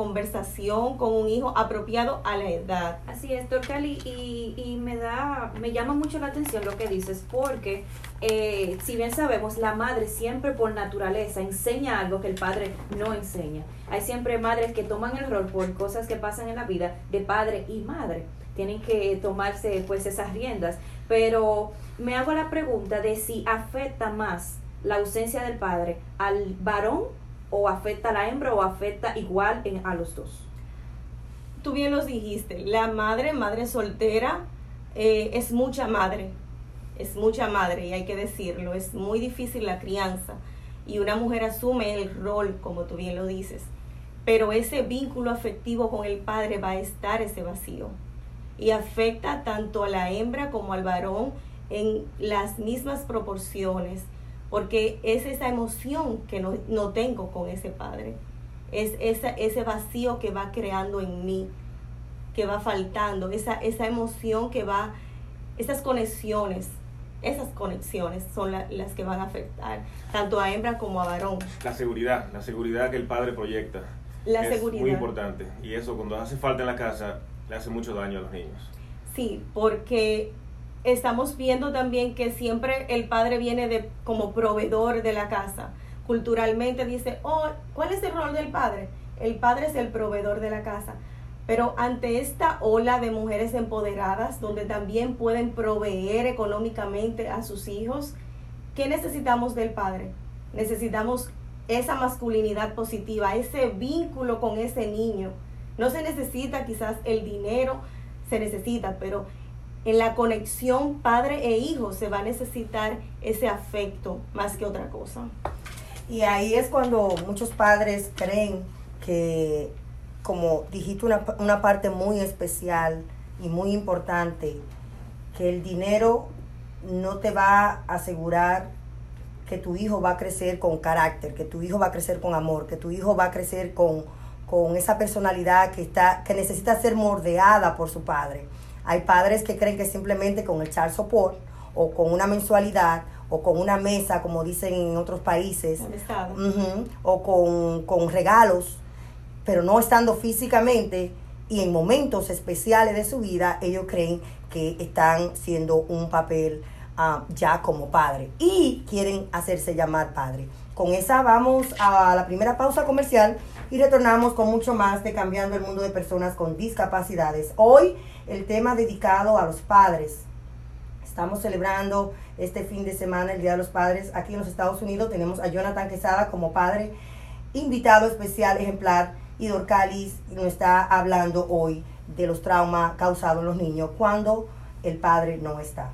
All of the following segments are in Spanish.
conversación con un hijo apropiado a la edad. Así es, Torcali, y, y me da, me llama mucho la atención lo que dices, porque eh, si bien sabemos, la madre siempre por naturaleza enseña algo que el padre no enseña. Hay siempre madres que toman el rol por cosas que pasan en la vida de padre y madre. Tienen que tomarse pues esas riendas. Pero me hago la pregunta de si afecta más la ausencia del padre al varón o afecta a la hembra o afecta igual a los dos. Tú bien los dijiste, la madre, madre soltera, eh, es mucha madre, es mucha madre y hay que decirlo, es muy difícil la crianza y una mujer asume el rol, como tú bien lo dices, pero ese vínculo afectivo con el padre va a estar ese vacío y afecta tanto a la hembra como al varón en las mismas proporciones porque es esa emoción que no, no tengo con ese padre, es esa, ese vacío que va creando en mí, que va faltando, esa, esa emoción que va, esas conexiones, esas conexiones son las que van a afectar tanto a hembra como a varón. La seguridad, la seguridad que el padre proyecta. La es seguridad. muy importante. Y eso cuando hace falta en la casa le hace mucho daño a los niños. Sí, porque estamos viendo también que siempre el padre viene de como proveedor de la casa. Culturalmente dice, oh, ¿cuál es el rol del padre? El padre es el proveedor de la casa. Pero ante esta ola de mujeres empoderadas, donde también pueden proveer económicamente a sus hijos, ¿qué necesitamos del padre? Necesitamos esa masculinidad positiva, ese vínculo con ese niño. No se necesita quizás el dinero, se necesita, pero en la conexión padre e hijo se va a necesitar ese afecto más que otra cosa. Y ahí es cuando muchos padres creen que, como dijiste, una, una parte muy especial y muy importante, que el dinero no te va a asegurar que tu hijo va a crecer con carácter, que tu hijo va a crecer con amor, que tu hijo va a crecer con, con esa personalidad que, está, que necesita ser mordeada por su padre hay padres que creen que simplemente con el child support o con una mensualidad o con una mesa, como dicen en otros países, o con, con regalos, pero no estando físicamente y en momentos especiales de su vida, ellos creen que están siendo un papel ah, ya como padre y quieren hacerse llamar padre. Con esa vamos a la primera pausa comercial y retornamos con mucho más de Cambiando el Mundo de Personas con Discapacidades. Hoy el tema dedicado a los padres. Estamos celebrando este fin de semana el Día de los Padres aquí en los Estados Unidos. Tenemos a Jonathan Quesada como padre, invitado especial ejemplar, y Dorcalis nos está hablando hoy de los traumas causados en los niños cuando el padre no está.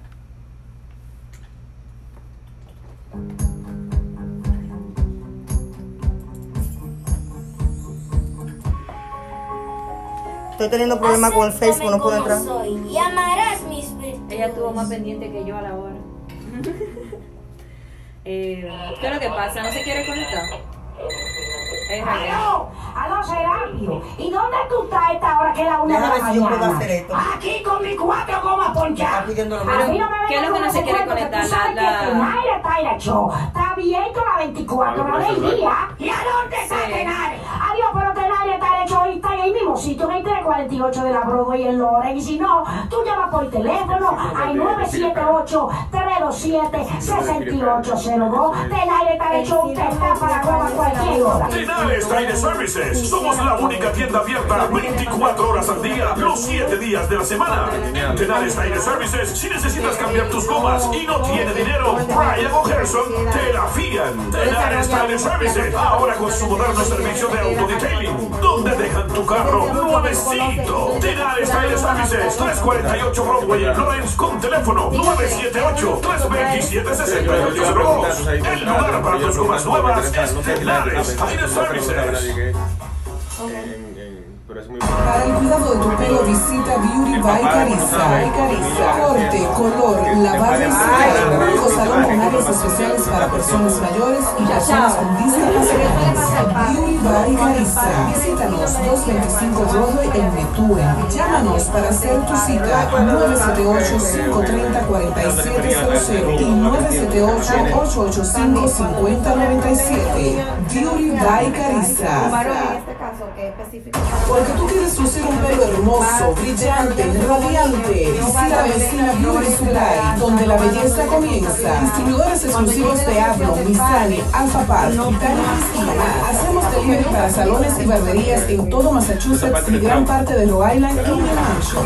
Estoy teniendo problemas con el Facebook, no puedo entrar. Soy, y amarás mis Ella estuvo más pendiente que yo a la hora. eh, ¿Qué es lo que pasa? ¿No se quiere conectar? ¡Aló! ¡Aló, Serapio! ¿Y dónde tú estás a esta hora que es la una de la Déjame si yo puedo mañana? hacer esto. Aquí con mi cuatro gomas ponchadas. no me ¿qué es lo que no se quiere conectar? que tú La- sabes que la- Tenaire está en la show. Está bien con la 24 Vale, horas del día. ¿Y a dónde está Sí. Tenaire? Adiós, pero Tenaire está en 48 de la Broadway en Loren. Y si no, tú llamas por teléfono al 978-327-6802. Tenaire está hecho un está para comer cualquier hora. Tenares Tire Services. Somos la única tienda abierta 24 horas al día, los 7 días de la semana. En Tenares Tire Services, si necesitas cambiar tus gomas y no tiene dinero, Brian o Gerson te la fían. Tenares Tire Services. Ahora con su moderno servicio de autodetailing, dónde dejan tu carro nuevecito Tenares Tire Services, 348 Broadway en Lawrence con teléfono 978-327-6202. El lugar para tus gomas nuevas es Tenares Tire Services. Para el cuidado de tu pelo visita Beauty by Carissa. Corte, color, lavado y secado. Único salón con áreas especiales para personas mayores y personas con discapacidad. Beauty by Carissa. Visítanos 225 Broadway en Methuen. Llámanos para hacer tu cita 978-530-4700 y 978-885-5097. Beauty by Carissa porque tú quieres lucir un pelo hermoso, brillante, radiante. Visita vecina Beauty Supply, donde la belleza comienza. Distribuidores exclusivos de Avro, Misani, Alpha Park, y Hacemos delivery para salones y barberías en todo Massachusetts y gran parte de Rhode Island y New Hampshire.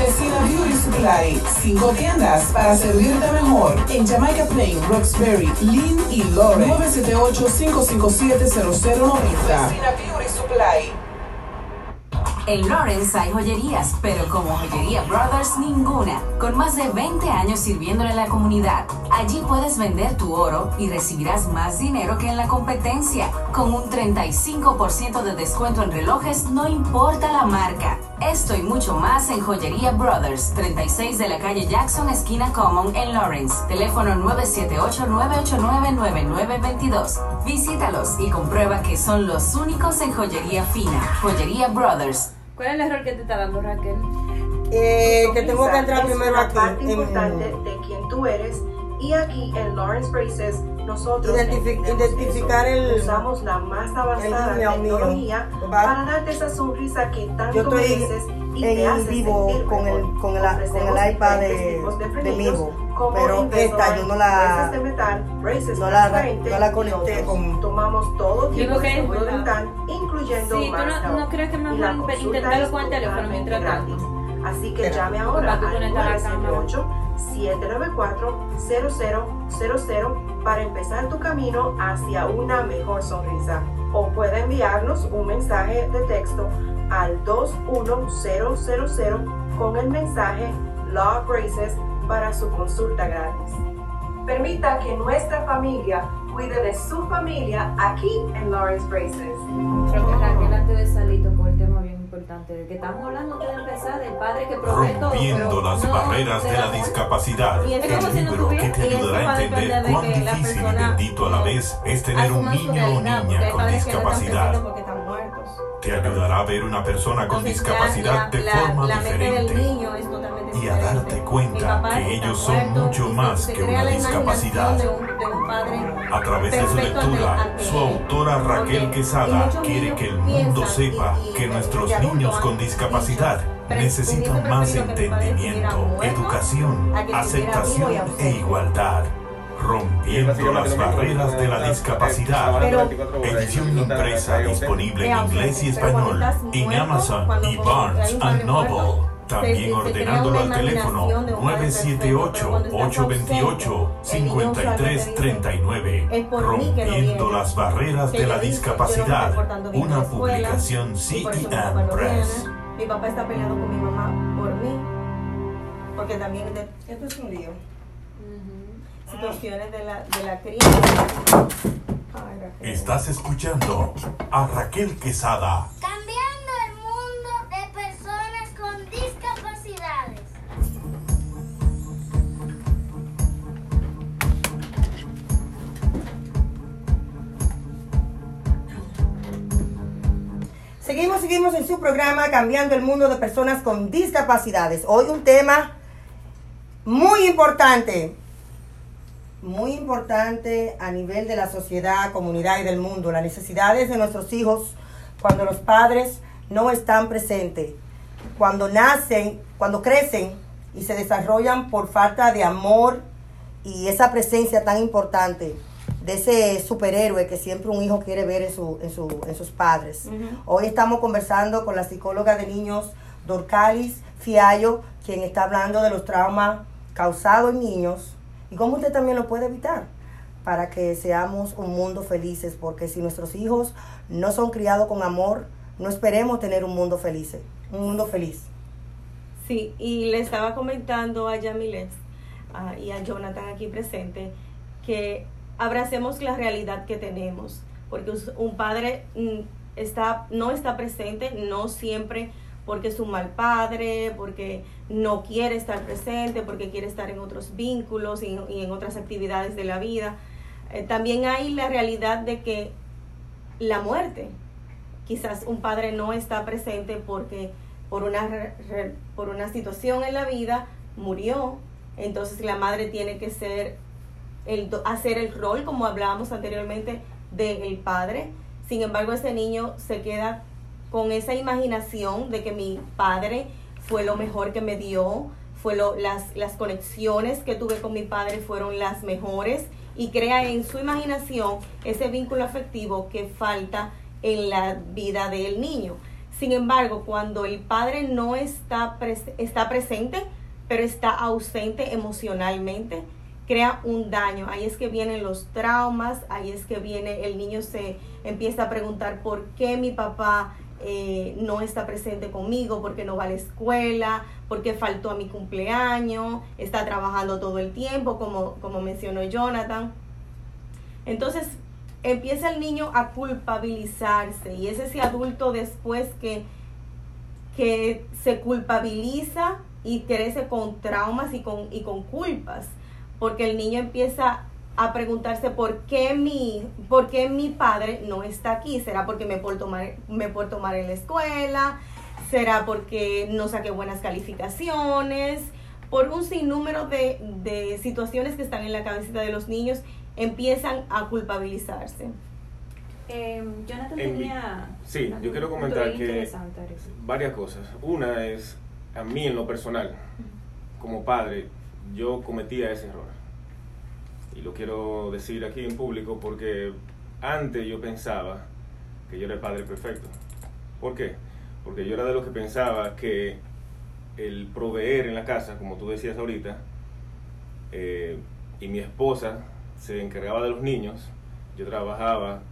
Vecina Beauty Supply, cinco tiendas para servirte mejor. En Jamaica Plain, Roxbury, Lynn y Lore. 978 557 0090 en Lawrence hay joyerías, pero como Joyería Brothers ninguna, con más de 20 años sirviéndole a la comunidad. Allí puedes vender tu oro y recibirás más dinero que en la competencia, con un 35% de descuento en relojes, no importa la marca. Esto y mucho más en Joyería Brothers, 36 de la calle Jackson, esquina Common en Lawrence. Teléfono 978-989-9922. Visítalos y comprueba que son los únicos en joyería fina. Joyería Brothers. ¿Cuál es el error que te está dando Raquel? Eh, que tengo que entrar es primero una aquí. parte en- importante de quién tú eres. Y aquí en Lawrence Braces, nosotros identificar eso. el- usamos la más avanzada el mío, mío. tecnología para darte esa sonrisa que tanto Yo estoy mereces y te en hace vivo sentir con el, con, el, con el iPad de, de pero esta yo no la... de metal, braces no la- no la conecté con- Tomamos todo Digo tipo de dental, incluyendo Sí, ¿tú no- crees que intentarlo es con el teléfono mientras tanto? Así que Pero, llame ahora al a la cámara. 978-794-0000 para empezar tu camino hacia una mejor sonrisa. O puede enviarnos un mensaje de texto al 21000 con el mensaje Law Braces para su consulta gratis. Permita que nuestra familia cuide de su familia aquí en Lawrence Braces. Importante, del que estamos hablando antes de empezar, del padre que provee todo. Rompiendo las no barreras de la amor. discapacidad. Y El libro que te ayudará a entender de cuán la difícil y bendito a la vez es tener un niño o niña con discapacidad. Te ayudará a ver una persona con discapacidad la- de forma la diferente. niño es totalmente y a darte cuenta que ellos son mucho más que una discapacidad. imaginación de un- de un padre A través de su ante- lectura, ante su autora Raquel Quesada quiere que el mundo sepa y- y que nuestros niños con discapacidad necesitan más entendimiento, educación, aceptación e igualdad. Rompiendo las barreras de la discapacidad. Pero- Edición impresa disponible en inglés y español en Amazon y Barnes and Noble. También ordenándolo al teléfono imaginación de un padre perfecto, pero cuando estás 978-828-5339. Es por mí que no Rompiendo las barreras de la discapacidad. Una publicación no Press. Mi papá está peleando con mi mamá por mí. Porque también esto es un lío. Situaciones de la, de la crianza. Ay, Raquel. Estás escuchando a Raquel Quesada. Cambiando el mundo de personas con discapacidades. Seguimos, seguimos en su programa Cambiando el Mundo de Personas con Discapacidades. Hoy un tema muy importante, muy importante a nivel de la sociedad, comunidad y del mundo. Las necesidades de nuestros hijos cuando los padres no están presentes, cuando nacen, cuando crecen y se desarrollan por falta de amor y esa presencia tan importante de ese superhéroe que siempre un hijo quiere ver en, su, en, su- en sus padres. Hoy estamos conversando con la psicóloga de niños Dorcalis Fiallo, quien está hablando de los traumas causados en niños y cómo usted también lo puede evitar para que seamos un mundo felices, porque si nuestros hijos no son criados con amor, no esperemos tener un mundo feliz, un mundo feliz. Sí, y le estaba comentando a Yamilet ah, y a Jonathan aquí presente que abracemos la realidad que tenemos, porque un padre mm, está, no está presente, no siempre porque es un mal padre, porque no quiere estar presente, porque quiere estar en otros vínculos y, en otras actividades de la vida. Eh, también hay la realidad de que la muerte, quizás un padre no está presente porque por una, re- por una situación en la vida murió, entonces la madre tiene que ser el, hacer el rol, como hablábamos anteriormente, del padre. Sin embargo, ese niño se queda con esa imaginación de que mi padre fue lo mejor que me dio, fue lo, las, las conexiones que tuve con mi padre fueron las mejores y crea en su imaginación ese vínculo afectivo que falta en la vida del niño. Sin embargo, cuando el padre no está, pres- está presente, pero está ausente emocionalmente, crea un daño. Ahí es que vienen los traumas, ahí es que viene, el niño se empieza a preguntar por qué mi papá eh, no está presente conmigo, por qué no va a la escuela, por qué faltó a mi cumpleaños, está trabajando todo el tiempo, como, como mencionó Jonathan. Entonces empieza el niño a culpabilizarse y es ese adulto después que, que se culpabiliza y crece con traumas y con, y con culpas, porque el niño empieza a preguntarse por qué mi, por qué mi padre no está aquí. ¿Será porque me porto mal, me porto mal en la escuela? ¿Será porque no saqué buenas calificaciones? Por un sinnúmero de, de situaciones que están en la cabecita de los niños, empiezan a culpabilizarse. Eh, Jonathan En mi- tenía... Sí, una- yo quiero comentar que varias cosas. Una es, a mí en lo personal, como padre, yo cometía ese error. Y lo quiero decir aquí en público porque antes yo pensaba que yo era el padre perfecto. ¿Por qué? Porque yo era de los que pensaba que el proveer en la casa, como tú decías ahorita, eh, y mi esposa se encargaba de los niños, yo trabajaba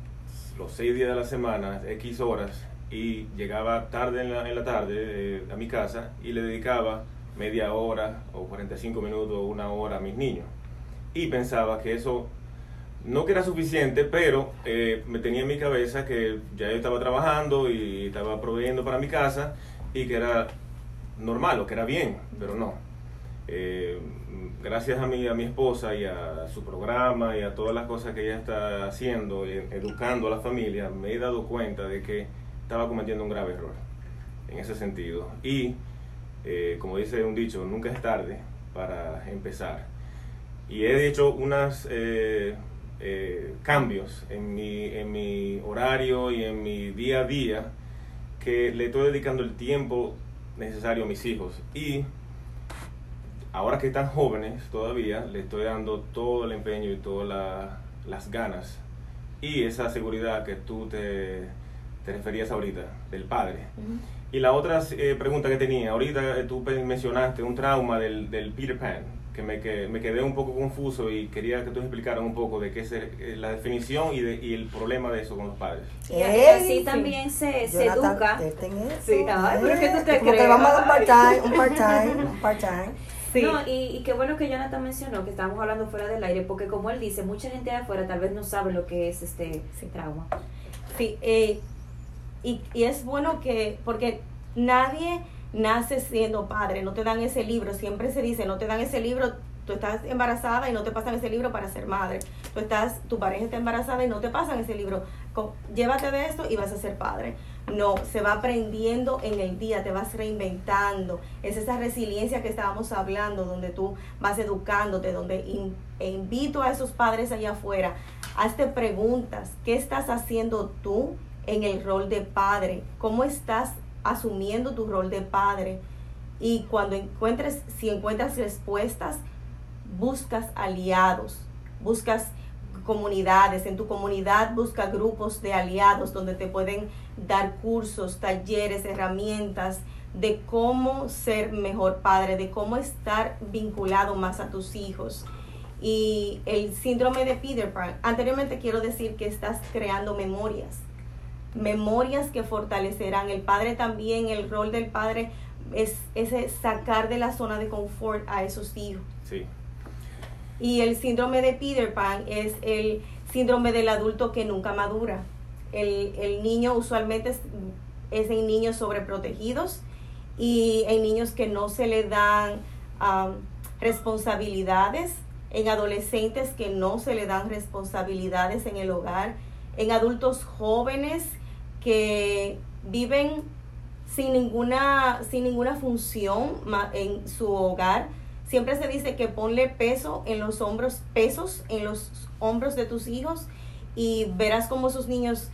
los seis días de la semana, X horas, y llegaba tarde en la, en la tarde eh, a mi casa y le dedicaba media hora o 45 minutos o una hora a mis niños. Y pensaba que eso no que era suficiente, pero eh, me tenía en mi cabeza que ya yo estaba trabajando y estaba proveyendo para mi casa y que era normal o que era bien, pero no. Eh, gracias a mi, a mi esposa y a su programa y a todas las cosas que ella está haciendo, educando a la familia, me he dado cuenta de que estaba cometiendo un grave error en ese sentido. Y, eh, como dice un dicho, nunca es tarde para empezar. Y he hecho unos cambios en mi, en mi horario y en mi día a día que le estoy dedicando el tiempo necesario a mis hijos. Y ahora que están jóvenes todavía, le estoy dando todo el empeño y todas la- las ganas y esa seguridad que tú te, te referías ahorita, del padre. Y la otra eh, pregunta que tenía, ahorita eh, tú mencionaste un trauma del, del Peter Pan, que me, que me quedé un poco confuso y quería que tú explicaras un poco de qué es eh, la definición y, de, y el problema de eso con los padres. Y así también se, se educa. Sí, ay, pero que tú te Como que crees. vamos a dar un part-time, un part-time, un part-time. No, y, y qué bueno que Jonathan mencionó que estábamos hablando fuera del aire, porque como él dice, mucha gente de afuera tal vez no sabe lo que es este trauma. Sí, eh, y, y es bueno que, porque nadie nace siendo padre, no te dan ese libro, siempre se dice, no te dan ese libro, tú estás embarazada y no te pasan ese libro para ser madre, tú estás, tu pareja está embarazada y no te pasan ese libro, Con- llévate de esto y vas a ser padre. No, se va aprendiendo en el día, te vas reinventando. Es esa resiliencia que estábamos hablando, donde tú vas educándote, donde e invito a esos padres allá afuera, hazte preguntas, ¿qué estás haciendo tú en el rol de padre? ¿Cómo estás asumiendo tu rol de padre? Y cuando encuentres, si encuentras respuestas, buscas aliados, buscas comunidades, en tu comunidad busca grupos de aliados donde te pueden dar cursos, talleres, herramientas de cómo ser mejor padre, de cómo estar vinculado más a tus hijos. Y el síndrome de Peter Pan, anteriormente quiero decir que estás creando memorias, memorias que fortalecerán. El padre también, el rol del padre es ese sacar de la zona de confort a esos hijos. Sí. Y el síndrome de Peter Pan es el síndrome del adulto que nunca madura. El, el niño usualmente es, es en niños sobreprotegidos y en niños que no se le dan am, responsabilidades, en adolescentes que no se le dan responsabilidades en el hogar, en adultos jóvenes que viven sin ninguna, sin ninguna función en su hogar. Siempre se dice que ponle peso en los hombros, pesos en los hombros de tus hijos y verás cómo esos niños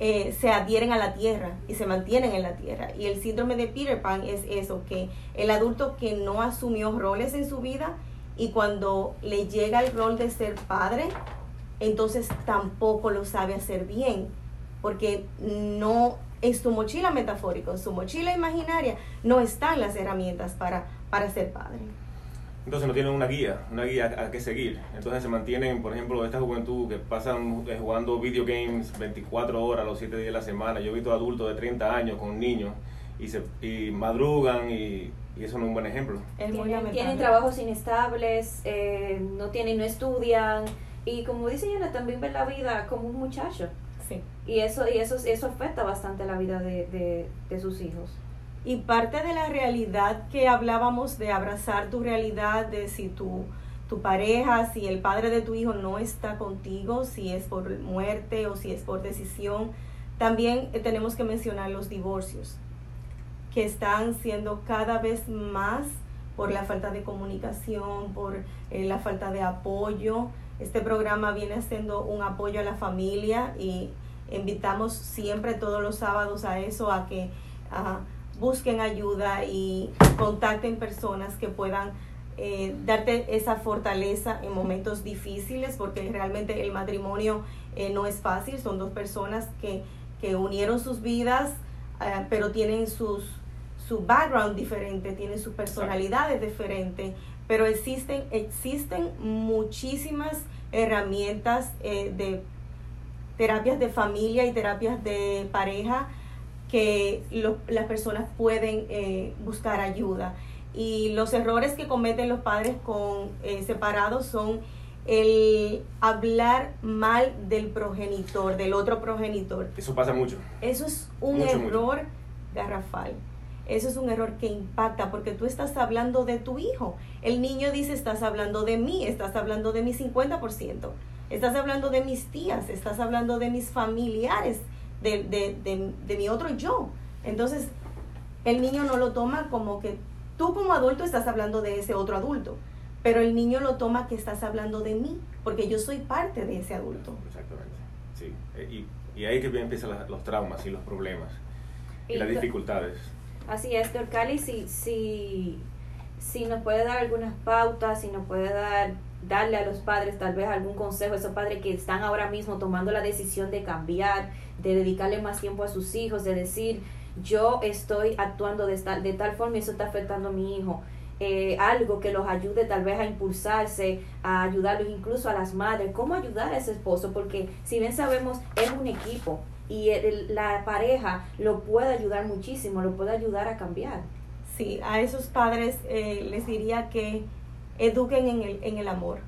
eh, se adhieren a la tierra y se mantienen en la tierra. Y el síndrome de Peter Pan es eso, que el adulto que no asumió roles en su vida y cuando le llega el rol de ser padre, entonces tampoco lo sabe hacer bien, porque no en su mochila metafórica, en su mochila imaginaria, no están las herramientas para, para ser padre. Entonces no tienen una guía, una guía a, que seguir. Entonces se mantienen, por ejemplo, esta juventud que pasan eh, jugando video games 24 horas los 7 días de la semana. Yo he visto adultos de 30 años con niños y, se, y madrugan y, y eso no es un buen ejemplo. Tienen, tienen trabajos inestables, eh, no tienen, no estudian y como dice ella, también ven la vida como un muchacho. Sí. Y eso, y eso, eso afecta bastante la vida de, de, de sus hijos. Y parte de la realidad que hablábamos de abrazar tu realidad, de si tu, tu pareja, si el padre de tu hijo no está contigo, si es por muerte o si es por decisión, también eh, tenemos que mencionar los divorcios, que están siendo cada vez más por la falta de comunicación, por eh, la falta de apoyo. Este programa viene siendo un apoyo a la familia y invitamos siempre todos los sábados a eso, a que busquen ayuda y contacten personas que puedan eh, darte esa fortaleza en momentos difíciles, porque realmente el matrimonio eh, no es fácil, son dos personas que, que unieron sus vidas, eh, pero tienen sus, su background diferente, tienen sus personalidades diferentes, pero existen, existen muchísimas herramientas de terapias de familia y terapias de pareja que las personas pueden eh, buscar ayuda. Y los errores que cometen los padres con eh, separados son el hablar mal del progenitor, del otro progenitor. Eso pasa mucho. Eso es un error garrafal. Eso es un error que impacta porque tú estás hablando de tu hijo. El niño dice, estás hablando de mí, estás hablando de mi 50%, estás hablando de mis tías, estás hablando de mis familiares de, de, de, de mi otro yo. Entonces, el niño no lo toma como que tú como adulto estás hablando de ese otro adulto, pero el niño lo toma que estás hablando de mí, porque yo soy parte de ese adulto. Exactamente, sí. Eh, y, y ahí que empiezan los traumas y los problemas y, las dificultades. Así es, Cali si, si, si nos puede dar algunas pautas, si nos puede dar darle a los padres tal vez algún consejo, esos padres que están ahora mismo tomando la decisión de cambiar, de dedicarle más tiempo a sus hijos, de decir, yo estoy actuando de, tal, de tal forma y eso está afectando a mi hijo. Eh, algo que los ayude tal vez a impulsarse, a ayudarlos incluso a las madres, cómo ayudar a ese esposo, porque si bien sabemos, es un equipo y la pareja lo puede ayudar muchísimo, lo puede ayudar a cambiar. Sí, a esos padres eh, les diría que eduquen en el, en el amor,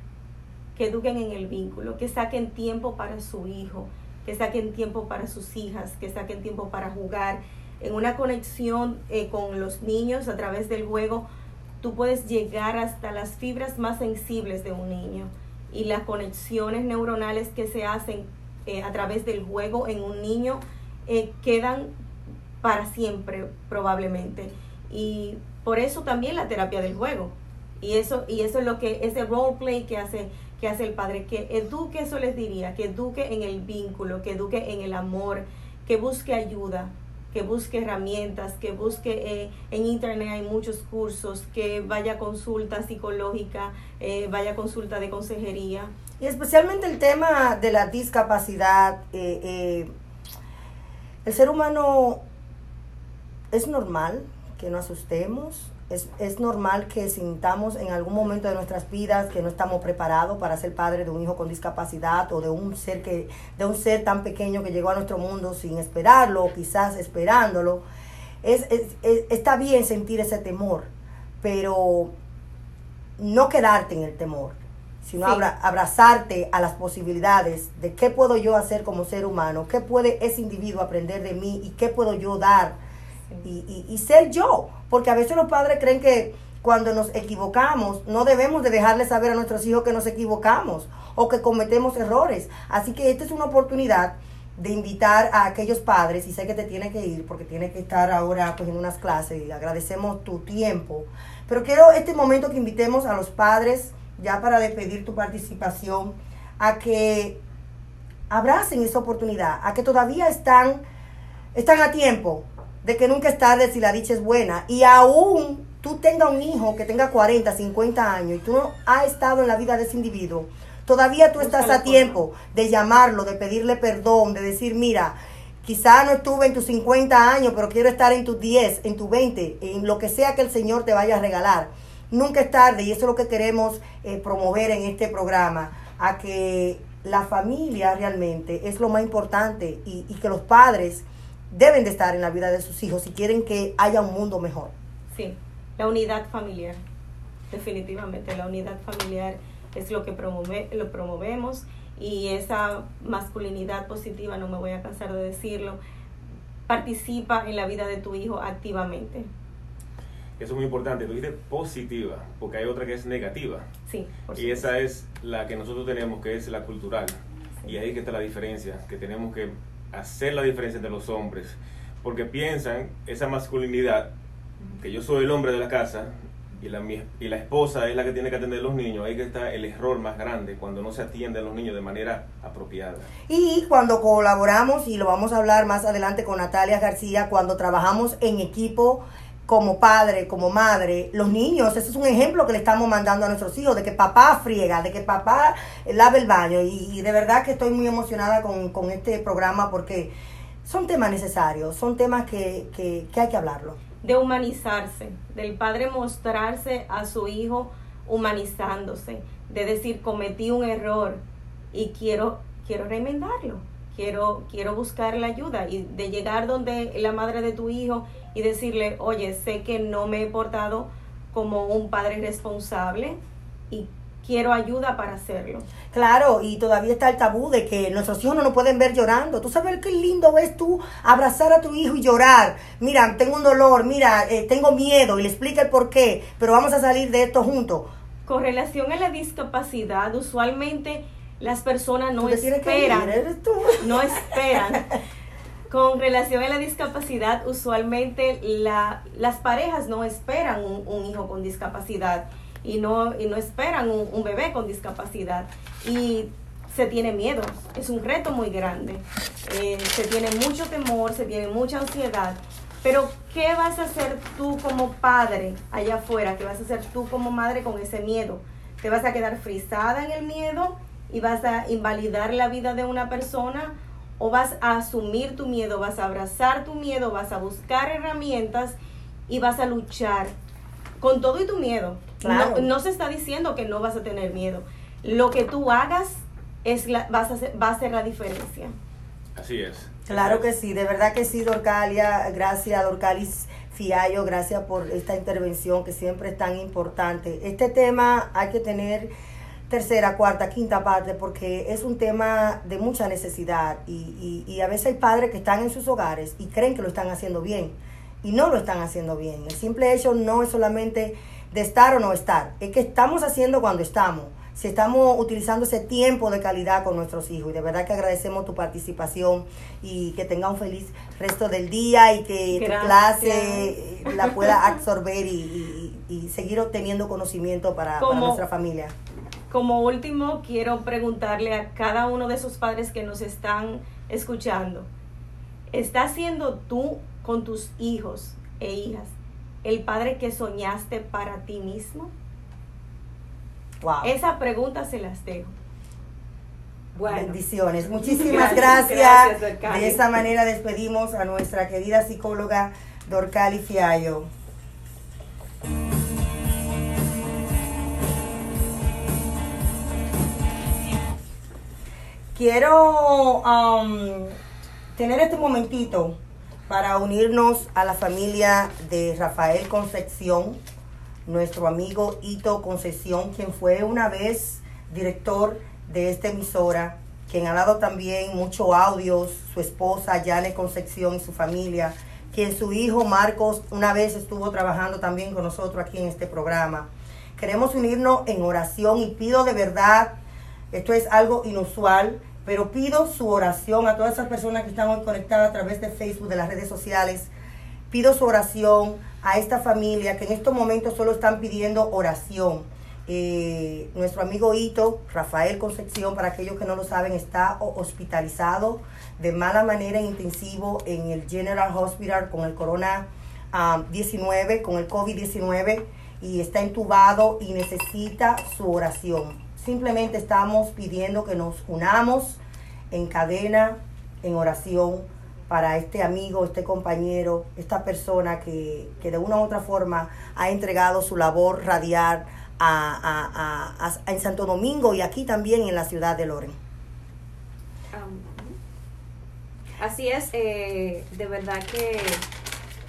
que eduquen en el vínculo, que saquen tiempo para su hijo, que saquen tiempo para sus hijas, que saquen tiempo para jugar. En una conexión eh, con los niños a través del juego, tú puedes llegar hasta las fibras más sensibles de un niño y las conexiones neuronales que se hacen eh, a través del juego en un niño eh, quedan para siempre probablemente. Y por eso también la terapia del juego. Y eso, y eso es lo que, ese role play que hace que hace el padre, que eduque, eso les diría, que eduque en el vínculo, que eduque en el amor, que busque ayuda, que busque herramientas, que busque eh, en internet hay muchos cursos, que vaya a consulta psicológica, eh, vaya a consulta de consejería. Y especialmente el tema de la discapacidad, eh, el ser humano es normal que no asustemos, es, es, normal que sintamos en algún momento de nuestras vidas que no estamos preparados para ser padre de un hijo con discapacidad o de un ser que de un ser tan pequeño que llegó a nuestro mundo sin esperarlo o quizás esperándolo. Es, es, está bien sentir ese temor, pero no quedarte en el temor, sino abrazarte a las posibilidades de qué puedo yo hacer como ser humano, qué puede ese individuo aprender de mí y qué puedo yo dar y, y, ser yo. Porque a veces los padres creen que cuando nos equivocamos no debemos de dejarle saber a nuestros hijos que nos equivocamos o que cometemos errores. Así que esta es una oportunidad de invitar a aquellos padres, y sé que te tiene que ir porque tiene que estar ahora pues, en unas clases y agradecemos tu tiempo, pero quiero este momento que invitemos a los padres, ya para despedir tu participación, a que abracen esa oportunidad, a que todavía están, están a tiempo, de que nunca es tarde si la dicha es buena. Y aún tú tengas un hijo que tenga 40, 50 años y tú no has estado en la vida de ese individuo, todavía tú estás a tiempo de llamarlo, de pedirle perdón, de decir, mira, quizá no estuve en tus 50 años, pero quiero estar en tus 10, en tus 20, en lo que sea que el Señor te vaya a regalar. Nunca es tarde y eso es lo que queremos eh, promover en este programa, a que la familia realmente es lo más importante y, y que los padres deben de estar en la vida de sus hijos si quieren que haya un mundo mejor. Sí, la unidad familiar, definitivamente, la unidad familiar es lo que promove, lo promovemos y esa masculinidad positiva, no me voy a cansar de decirlo, participa en la vida de tu hijo activamente. Eso es muy importante, tú dices positiva, porque hay otra que es negativa. Sí, por Y esa es la que nosotros tenemos, que es la cultural. Y ahí que está la diferencia, que tenemos que hacer la diferencia entre los hombres, porque piensan esa masculinidad, que yo soy el hombre de la casa y la, mi- y la esposa es la que tiene que atender a los niños, ahí que está el error más grande, cuando no se atiende a los niños de manera apropiada. Y cuando colaboramos, y lo vamos a hablar más adelante con Natalia García, cuando trabajamos en equipo como padre, como madre, los niños, ese es un ejemplo que le estamos mandando a nuestros hijos, de que papá friega, de que papá lave el baño. Y, de verdad que estoy muy emocionada con, con este programa porque son temas necesarios, son temas que, que, que hay que hablarlo. de humanizarse, del padre mostrarse a su hijo humanizándose, de decir cometí un error y quiero quiero remendarlo, quiero quiero buscar la ayuda y de llegar donde la madre de tu hijo y decirle, "Oye, sé que no me he portado como un padre responsable y quiero ayuda para hacerlo." Claro, y todavía está el tabú de que nuestros hijos no nos pueden ver llorando. Tú sabes qué lindo ves tú abrazar a tu hijo y llorar. Mira, tengo un dolor, mira, eh, tengo miedo y le explica el por qué, pero vamos a salir de esto juntos. Con relación a la discapacidad, usualmente las personas no ir, esperan, no esperan. Con relación a la discapacidad, usualmente la, las parejas no esperan un, un hijo con discapacidad y no, y no esperan un, un bebé con discapacidad. Y se tiene miedo, es un reto muy grande. Eh, se tiene mucho temor, se tiene mucha ansiedad. Pero, ¿qué vas a hacer tú como padre allá afuera? ¿Qué vas a hacer tú como madre con ese miedo? ¿Te vas a quedar frisada en el miedo y vas a invalidar la vida de una persona? ¿O vas a asumir tu miedo, vas a abrazar tu miedo, vas a buscar herramientas y vas a luchar con todo y tu miedo? Claro. No, no se está diciendo que no vas a tener miedo. Lo que tú hagas es la, vas a hacer- va a hacer la diferencia. Así es. Claro que sí, de verdad que sí, Dorcalia. Gracias, Dorcalis Fiallo, gracias por esta intervención que siempre es tan importante. Este tema hay que tener tercera, cuarta, quinta parte porque es un tema de mucha necesidad y, y, y a veces hay padres que están en sus hogares y creen que lo están haciendo bien y no lo están haciendo bien. El simple hecho no es solamente de estar o no estar, es que estamos haciendo cuando estamos. Si estamos utilizando ese tiempo de calidad con nuestros hijos. Y de verdad que agradecemos tu participación y que tenga un feliz resto del día y que tu clase eh, la pueda absorber y, y- y seguir obteniendo conocimiento para, nuestra familia. Como último, quiero preguntarle a cada uno de esos padres que nos están escuchando, ¿estás siendo tú con tus hijos e hijas el padre que soñaste para ti mismo? Wow. Esa pregunta se las dejo. Bueno, Bendiciones. Muchísimas Gracias, gracias. gracias, de esta manera despedimos a nuestra querida psicóloga Dorcali Fiallo. Quiero um, tener este momentito para unirnos a la familia de Rafael Concepción, nuestro amigo Ito Concepción, quien fue una vez director de esta emisora, quien ha dado también muchos audios, su esposa Yane Concepción y su familia, quien su hijo Marcos una vez estuvo trabajando también con nosotros aquí en este programa. Queremos unirnos en oración y pido de verdad, esto es algo inusual, pero pido su oración a todas esas personas que están hoy conectadas a través de Facebook, de las redes sociales. Pido su oración a esta familia que en estos momentos solo están pidiendo oración. Eh, nuestro amigo Hito, Rafael Concepción, para aquellos que no lo saben, está ho- hospitalizado de mala manera en intensivo en el General Hospital con el corona ah, 19, con el COVID-19 y está entubado y necesita su oración. Simplemente estamos pidiendo que nos unamos en cadena, en oración para este amigo, este compañero, esta persona que, que de una u otra forma ha entregado su labor radial a, a- a- en Santo Domingo y aquí también en la ciudad de Loren. Am, Así es, eh, de verdad que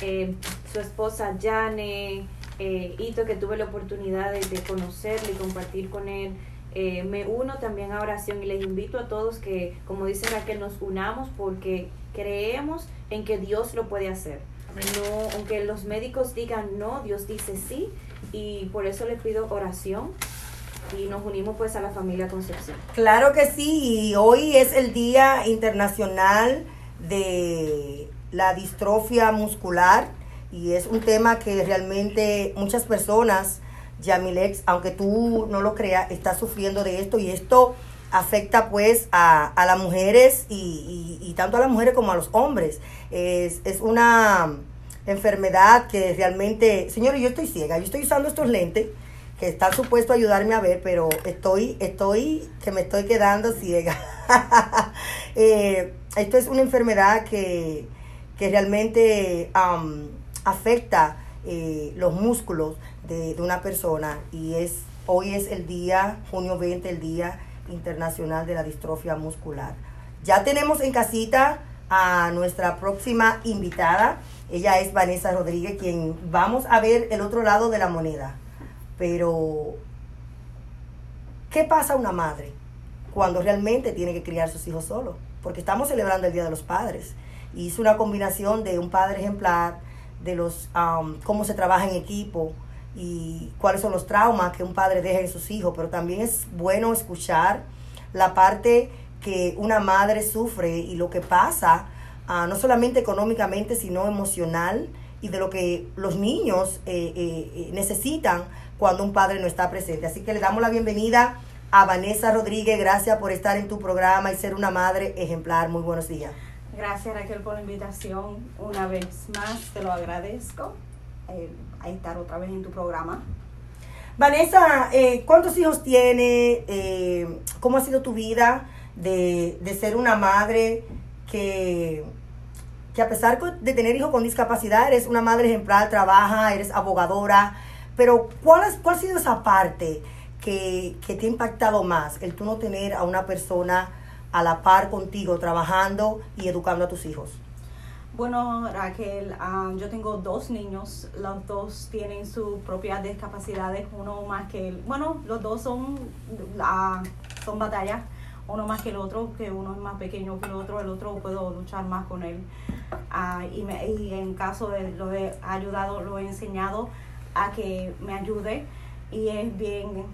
eh, su esposa Jane, eh, Ito, que tuve la oportunidad de, de conocerle y compartir con él, eh, me uno también a oración y les invito a todos que, como dice Raquel, nos unamos porque creemos en que Dios lo puede hacer. No, aunque los médicos digan no, Dios dice sí y por eso le pido oración y nos unimos pues a la familia Concepción. Claro que sí, y hoy es el Día Internacional de la Distrofia Muscular y es un tema que realmente muchas personas, Yamilex, aunque tú no lo creas, está sufriendo de esto y esto afecta pues a, a las mujeres y, y- tanto a las mujeres como a los hombres. Es, es una enfermedad que realmente, señores, yo estoy ciega, yo estoy usando estos lentes que están supuestos a ayudarme a ver, pero estoy, estoy, que me estoy quedando ciega. Eh, esto es una enfermedad que, que realmente afecta eh, los músculos de, de una persona y es hoy es el día, junio 20, el Día Internacional de la Distrofia Muscular. Ya tenemos en casita a nuestra próxima invitada. Ella es Vanessa Rodríguez, quien vamos a ver el otro lado de la moneda. Pero, ¿qué pasa a una madre cuando realmente tiene que criar sus hijos solo? Porque estamos celebrando el Día de los Padres. Y es una combinación de un padre ejemplar, de los am, cómo se trabaja en equipo y cuáles son los traumas que un padre deja en sus hijos. Pero también es bueno escuchar la parte que una madre sufre y lo que pasa, ah, no solamente económicamente, sino emocional y de lo que los niños eh, eh, eh, necesitan cuando un padre no está presente. Así que le damos la bienvenida a Vanessa Rodríguez. Gracias por estar en tu programa y ser una madre ejemplar. Muy buenos días. Gracias Raquel por la invitación. Una vez más te lo agradezco. eh, a estar otra vez en tu programa. Vanessa, eh, ¿cuántos hijos tiene? Eh, ¿Cómo ha sido tu vida de, ser una madre que, que a pesar de tener hijos con discapacidad, eres una madre ejemplar, trabaja, eres abogadora? Pero ¿cuál, es, cuál ha sido esa parte que, que te ha impactado más? El tú no tener a una persona a la par contigo, trabajando y educando a tus hijos. Bueno, Raquel, ah, yo tengo dos niños. Los dos tienen sus propias discapacidades. Uno más que el. Bueno, los dos son, son batallas. Uno más que el otro, que uno es más pequeño que el otro. El otro puedo luchar más con él. Ah, y, me- y en caso de lo he ayudado, lo he enseñado a que me ayude. Y es bien,